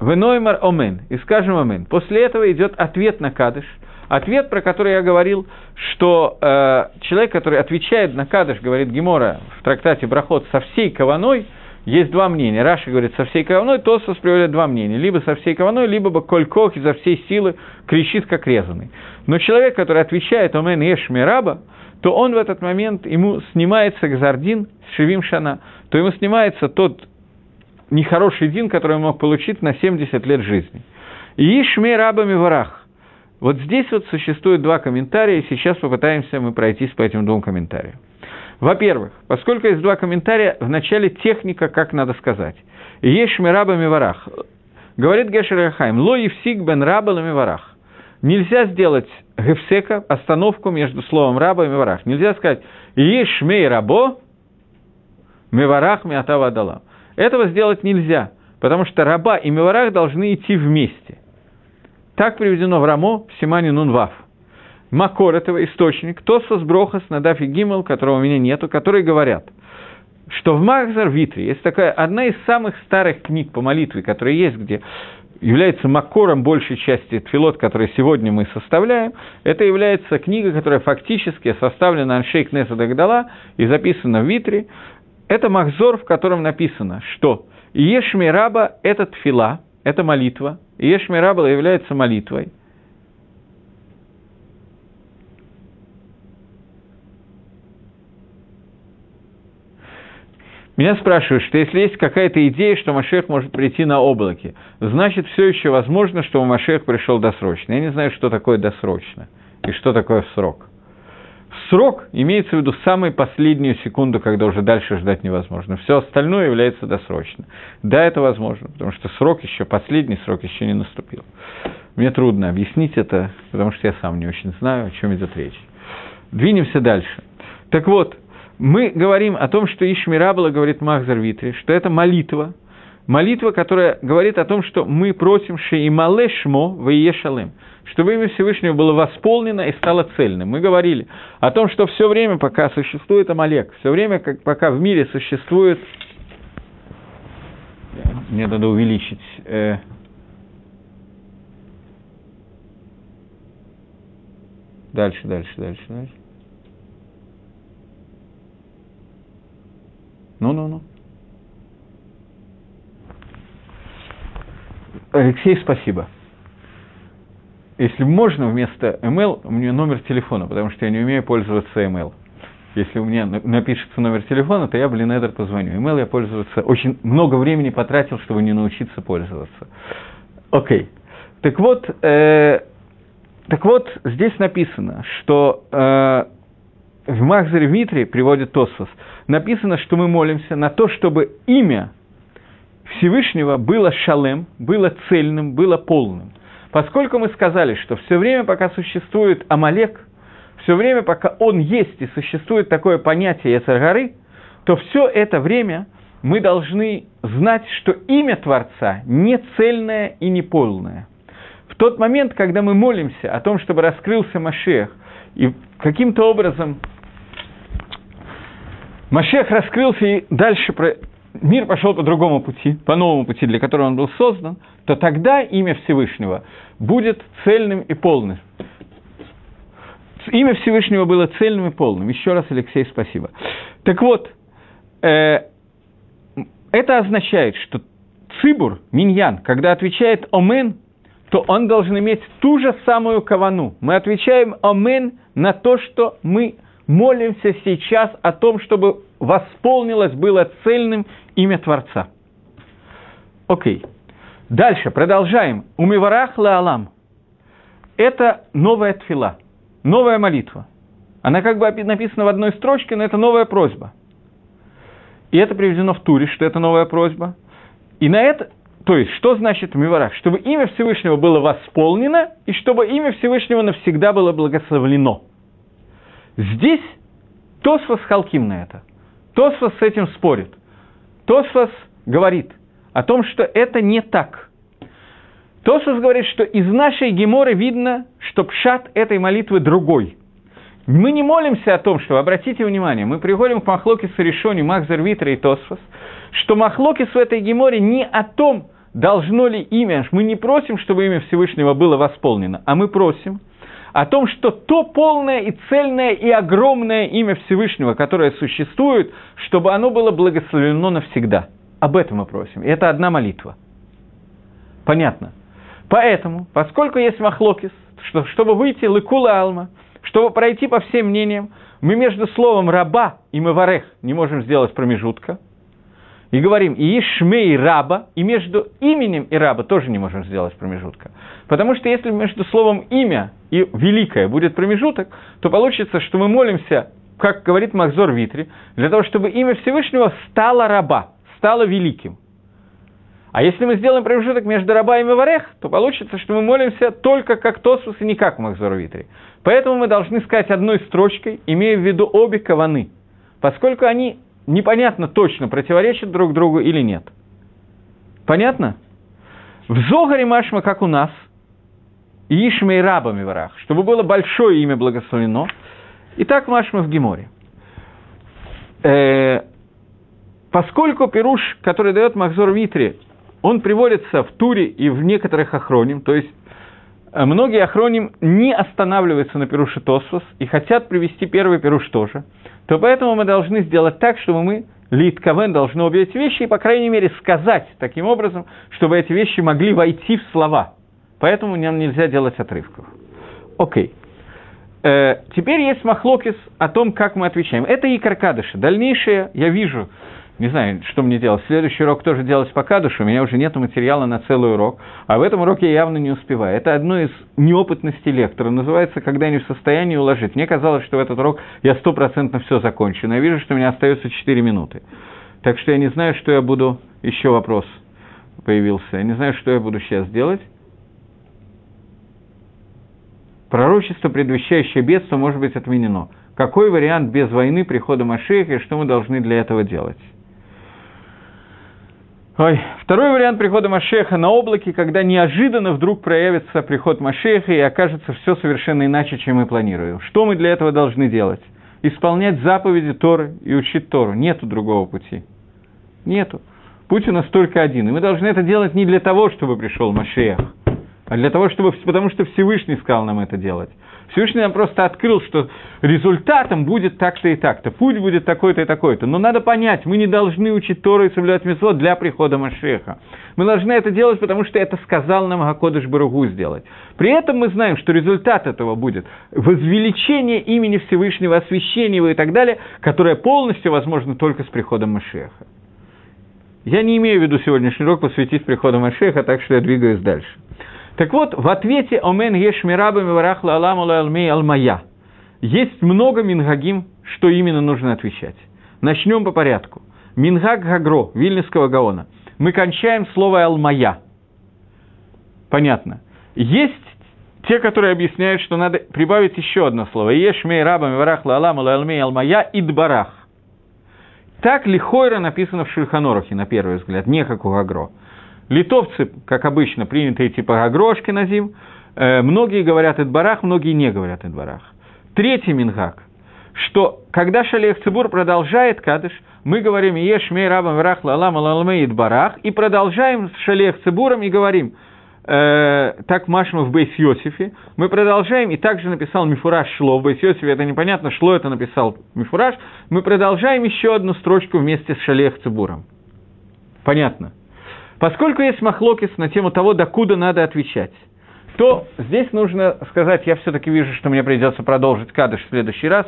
Веноймар Омен, и скажем Омен. После этого идет ответ на Кадыш. Ответ, про который я говорил, что э, человек, который отвечает на Кадыш, говорит Гемора в трактате Брахот, со всей каваной, есть два мнения. Раши говорит, со всей каваной, Тосос приводит два мнения. Либо со всей каваной, либо колькох изо всей силы кричит, как резанный. Но человек, который отвечает Омен Ешми Раба, то он в этот момент, ему снимается Гзардин с Шевим Шана, то ему снимается тот нехороший дин, который он мог получить на 70 лет жизни. Ишме рабами варах. Вот здесь вот существует два комментария, и сейчас попытаемся мы пройтись по этим двум комментариям. Во-первых, поскольку есть два комментария, вначале техника, как надо сказать. Ешме рабами варах. Говорит Гешер Яхайм, ло евсик бен рабалами варах. Нельзя сделать гефсека, остановку между словом раба и меварах. Нельзя сказать «Ешмей рабо, меварах миатава адалам». Этого сделать нельзя, потому что раба и меварах должны идти вместе. Так приведено в Рамо в Симане Нунвав. Макор этого источник, Тосфос Брохас на Дафи Гимел, которого у меня нету, которые говорят, что в Махзар Витре есть такая одна из самых старых книг по молитве, которая есть, где является макором большей части тфилот, который сегодня мы составляем, это является книга, которая фактически составлена Аншейк Неса Дагдала и записана в Витре. Это Махзор, в котором написано, что Ешми Раба – это тфила, это молитва, Ешми Раба является молитвой – Меня спрашивают, что если есть какая-то идея, что Машех может прийти на облаке, значит, все еще возможно, что Машех пришел досрочно. Я не знаю, что такое досрочно и что такое срок. Срок имеется в виду самую последнюю секунду, когда уже дальше ждать невозможно. Все остальное является досрочно. Да, это возможно, потому что срок еще, последний срок еще не наступил. Мне трудно объяснить это, потому что я сам не очень знаю, о чем идет речь. Двинемся дальше. Так вот, мы говорим о том, что Ишмирабла говорит Махзар Витри, что это молитва, молитва, которая говорит о том, что мы просим Шеимале Шмо Ваешалем, чтобы имя Всевышнего было восполнено и стало цельным. Мы говорили о том, что все время, пока существует Амалек, все время, как, пока в мире существует... Мне надо увеличить... Э... Дальше, дальше, дальше, дальше. Ну-ну-ну. Алексей, спасибо. Если можно, вместо у меня номер телефона, потому что я не умею пользоваться email. Если у меня напишется номер телефона, то я в Линедер позвоню. Email я пользоваться очень много времени потратил, чтобы не научиться пользоваться. Окей. Так вот, э, так вот, здесь написано, что э, в Махзаре Митре приводит Тосфос – написано, что мы молимся на то, чтобы имя Всевышнего было шалем, было цельным, было полным. Поскольку мы сказали, что все время, пока существует Амалек, все время, пока он есть и существует такое понятие Яцергары, то все это время мы должны знать, что имя Творца не цельное и не полное. В тот момент, когда мы молимся о том, чтобы раскрылся Машех, и каким-то образом Машех раскрылся и дальше. Мир пошел по другому пути, по новому пути, для которого он был создан, то тогда имя Всевышнего будет цельным и полным. Имя Всевышнего было цельным и полным. Еще раз, Алексей, спасибо. Так вот, э, это означает, что цибур, миньян, когда отвечает «омен», то он должен иметь ту же самую кавану. Мы отвечаем «омен» на то, что мы молимся сейчас о том, чтобы восполнилось, было цельным имя Творца. Окей. Дальше, продолжаем. Умиварах Алам. Это новая тфила, новая молитва. Она как бы написана в одной строчке, но это новая просьба. И это приведено в Туре, что это новая просьба. И на это, то есть, что значит Миварах? Чтобы имя Всевышнего было восполнено, и чтобы имя Всевышнего навсегда было благословлено – Здесь Тосфос халким на это. Тосфос с этим спорит. Тосфос говорит о том, что это не так. Тосфос говорит, что из нашей геморы видно, что пшат этой молитвы другой. Мы не молимся о том, что, обратите внимание, мы приходим к Махлокису решению Махзер Витра и Тосфос, что Махлокис в этой геморе не о том, должно ли имя, мы не просим, чтобы имя Всевышнего было восполнено, а мы просим – о том, что то полное и цельное и огромное имя Всевышнего, которое существует, чтобы оно было благословено навсегда. Об этом мы просим. И это одна молитва. Понятно. Поэтому, поскольку есть махлокис, что, чтобы выйти лыкула алма, чтобы пройти по всем мнениям, мы между словом раба и маварех не можем сделать промежутка – и говорим и Ишмей раба, и между именем и раба тоже не можем сделать промежутка. Потому что если между словом имя и великое будет промежуток, то получится, что мы молимся, как говорит Махзор Витри, для того, чтобы имя Всевышнего стало раба, стало великим. А если мы сделаем промежуток между раба и Маварех, то получится, что мы молимся только как Тосус и не как Махзор Витри. Поэтому мы должны сказать одной строчкой, имея в виду обе каваны, поскольку они непонятно точно, противоречат друг другу или нет. Понятно? В Зогаре Машма, как у нас, и Ишмей рабами врах, чтобы было большое имя благословено. И так Машма в Геморе. Э, поскольку Пируш, который дает Махзор Витри, он приводится в Туре и в некоторых охроним, то есть многие охроним не останавливаются на Пируше Тосфос и хотят привести первый Пируш тоже, то поэтому мы должны сделать так, чтобы мы Литковен должны обе эти вещи и, по крайней мере, сказать таким образом, чтобы эти вещи могли войти в слова. Поэтому нам нельзя делать отрывков. Окей. Э, теперь есть махлокис о том, как мы отвечаем. Это и каркадыши. Дальнейшее я вижу, не знаю, что мне делать. Следующий урок тоже делать по кадышу, у меня уже нет материала на целый урок, а в этом уроке я явно не успеваю. Это одно из неопытностей лектора, называется «Когда не в состоянии уложить». Мне казалось, что в этот урок я стопроцентно все закончу, но я вижу, что у меня остается 4 минуты. Так что я не знаю, что я буду... Еще вопрос появился. Я не знаю, что я буду сейчас делать. Пророчество, предвещающее бедство, может быть отменено. Какой вариант без войны прихода Машеха и что мы должны для этого делать? Ой. Второй вариант прихода Машеха на облаке, когда неожиданно вдруг проявится приход Машеха и окажется все совершенно иначе, чем мы планируем. Что мы для этого должны делать? Исполнять заповеди Торы и учить Тору. Нету другого пути. Нету. Путь у нас только один. И мы должны это делать не для того, чтобы пришел Машех, а для того, чтобы, потому что Всевышний сказал нам это делать. Всевышний нам просто открыл, что результатом будет так-то и так-то, путь будет такой-то и такой-то. Но надо понять, мы не должны учить Тору и соблюдать Митцвот для прихода Машеха. Мы должны это делать, потому что это сказал нам Гакодыш Баругу сделать. При этом мы знаем, что результат этого будет возвеличение имени Всевышнего, освящение его и так далее, которое полностью возможно только с приходом Машеха. Я не имею в виду сегодняшний урок посвятить приходу Машеха, так что я двигаюсь дальше. Так вот, в ответе «Омен еш мирабами варахла аламу алмей алмая» есть много мингагим, что именно нужно отвечать. Начнем по порядку. Мингаг Гагро, Вильнюсского Гаона. Мы кончаем слово «алмая». Понятно. Есть те, которые объясняют, что надо прибавить еще одно слово. Еш мей рабами варахла аламу алмей алмая идбарах. Так лихойра написано в Шульханорухе, на первый взгляд, не как у Гагро. Литовцы, как обычно, приняты типа Агрошки на зим. Э, многие говорят Эдбарах, многие не говорят Эдбарах. Третий Мингак, что когда Шалех Цибур продолжает Кадыш, мы говорим «Еш мей рабам врах лалам лалме Эдбарах» и продолжаем с Шалех Цибуром и говорим э, так Машма в Бейс Йосифе, мы продолжаем, и также написал Мифураж Шло, в Бейс Йосифе это непонятно, Шло это написал Мифураж, мы продолжаем еще одну строчку вместе с Шалех Цибуром. Понятно? Поскольку есть махлокис на тему того, докуда надо отвечать, то здесь нужно сказать, я все-таки вижу, что мне придется продолжить кадыш в следующий раз.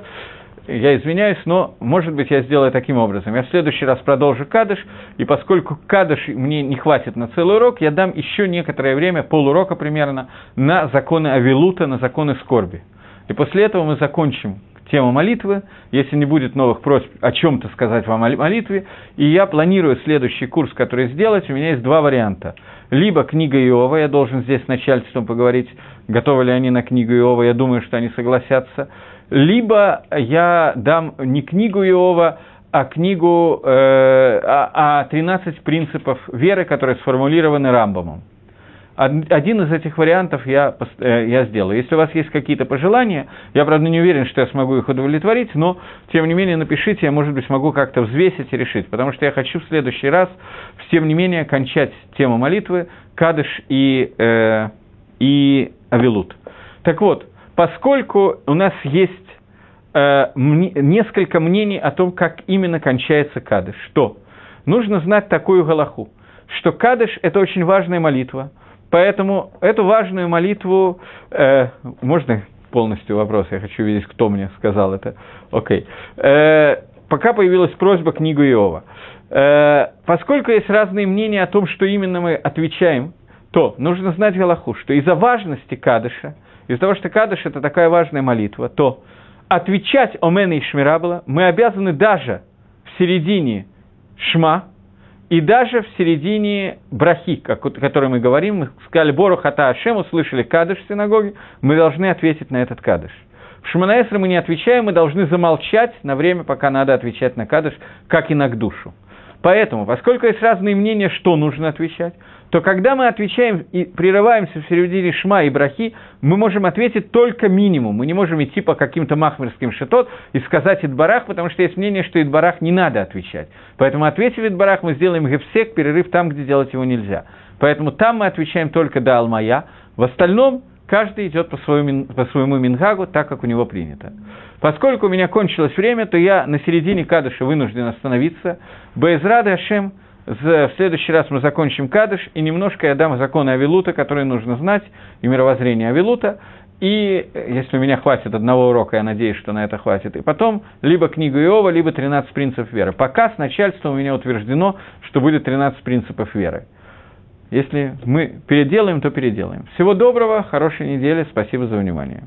Я извиняюсь, но, может быть, я сделаю таким образом. Я в следующий раз продолжу кадыш, и поскольку кадыш мне не хватит на целый урок, я дам еще некоторое время, полурока примерно, на законы Авилута, на законы скорби. И после этого мы закончим тема молитвы, если не будет новых просьб о чем-то сказать вам о молитве, и я планирую следующий курс, который сделать, у меня есть два варианта. Либо книга Иова, я должен здесь с начальством поговорить, готовы ли они на книгу Иова, я думаю, что они согласятся. Либо я дам не книгу Иова, а книгу э, о, о 13 принципов веры, которые сформулированы Рамбомом. Один из этих вариантов я, э, я сделаю. Если у вас есть какие-то пожелания, я, правда, не уверен, что я смогу их удовлетворить, но, тем не менее, напишите, я, может быть, смогу как-то взвесить и решить, потому что я хочу в следующий раз, тем не менее, кончать тему молитвы, кадыш и, э, и авилут. Так вот, поскольку у нас есть э, несколько мнений о том, как именно кончается кадыш, что нужно знать такую галаху, что кадыш – это очень важная молитва – Поэтому эту важную молитву, э, можно полностью вопрос, я хочу видеть, кто мне сказал это. Окей. Э, пока появилась просьба книгу Иова. Э, поскольку есть разные мнения о том, что именно мы отвечаем, то нужно знать Галаху, что из-за важности Кадыша, из-за того, что Кадыш – это такая важная молитва, то отвечать Омене и Шмирабла мы обязаны даже в середине Шма, и даже в середине брахи, о которой мы говорим, мы сказали Бору Хата Ашем, услышали кадыш в синагоге, мы должны ответить на этот кадыш. В Шманаэсре мы не отвечаем, мы должны замолчать на время, пока надо отвечать на кадыш, как и на душу. Поэтому, поскольку есть разные мнения, что нужно отвечать, то когда мы отвечаем и прерываемся в середине шма и брахи, мы можем ответить только минимум. Мы не можем идти по каким-то махмерским шитот и сказать Идбарах, потому что есть мнение, что Идбарах не надо отвечать. Поэтому, ответив Идбарах, мы сделаем гефсек, перерыв там, где делать его нельзя. Поэтому там мы отвечаем только да алмая. В остальном каждый идет по своему, по своему мингагу, так, как у него принято. Поскольку у меня кончилось время, то я на середине кадыша вынужден остановиться. Безрады Ашем – в следующий раз мы закончим Кадыш, и немножко я дам законы Авилута, которые нужно знать, и мировоззрение Авилута. И если у меня хватит одного урока, я надеюсь, что на это хватит. И потом либо книгу Иова, либо 13 принципов веры. Пока с начальством у меня утверждено, что будет 13 принципов веры. Если мы переделаем, то переделаем. Всего доброго, хорошей недели, спасибо за внимание.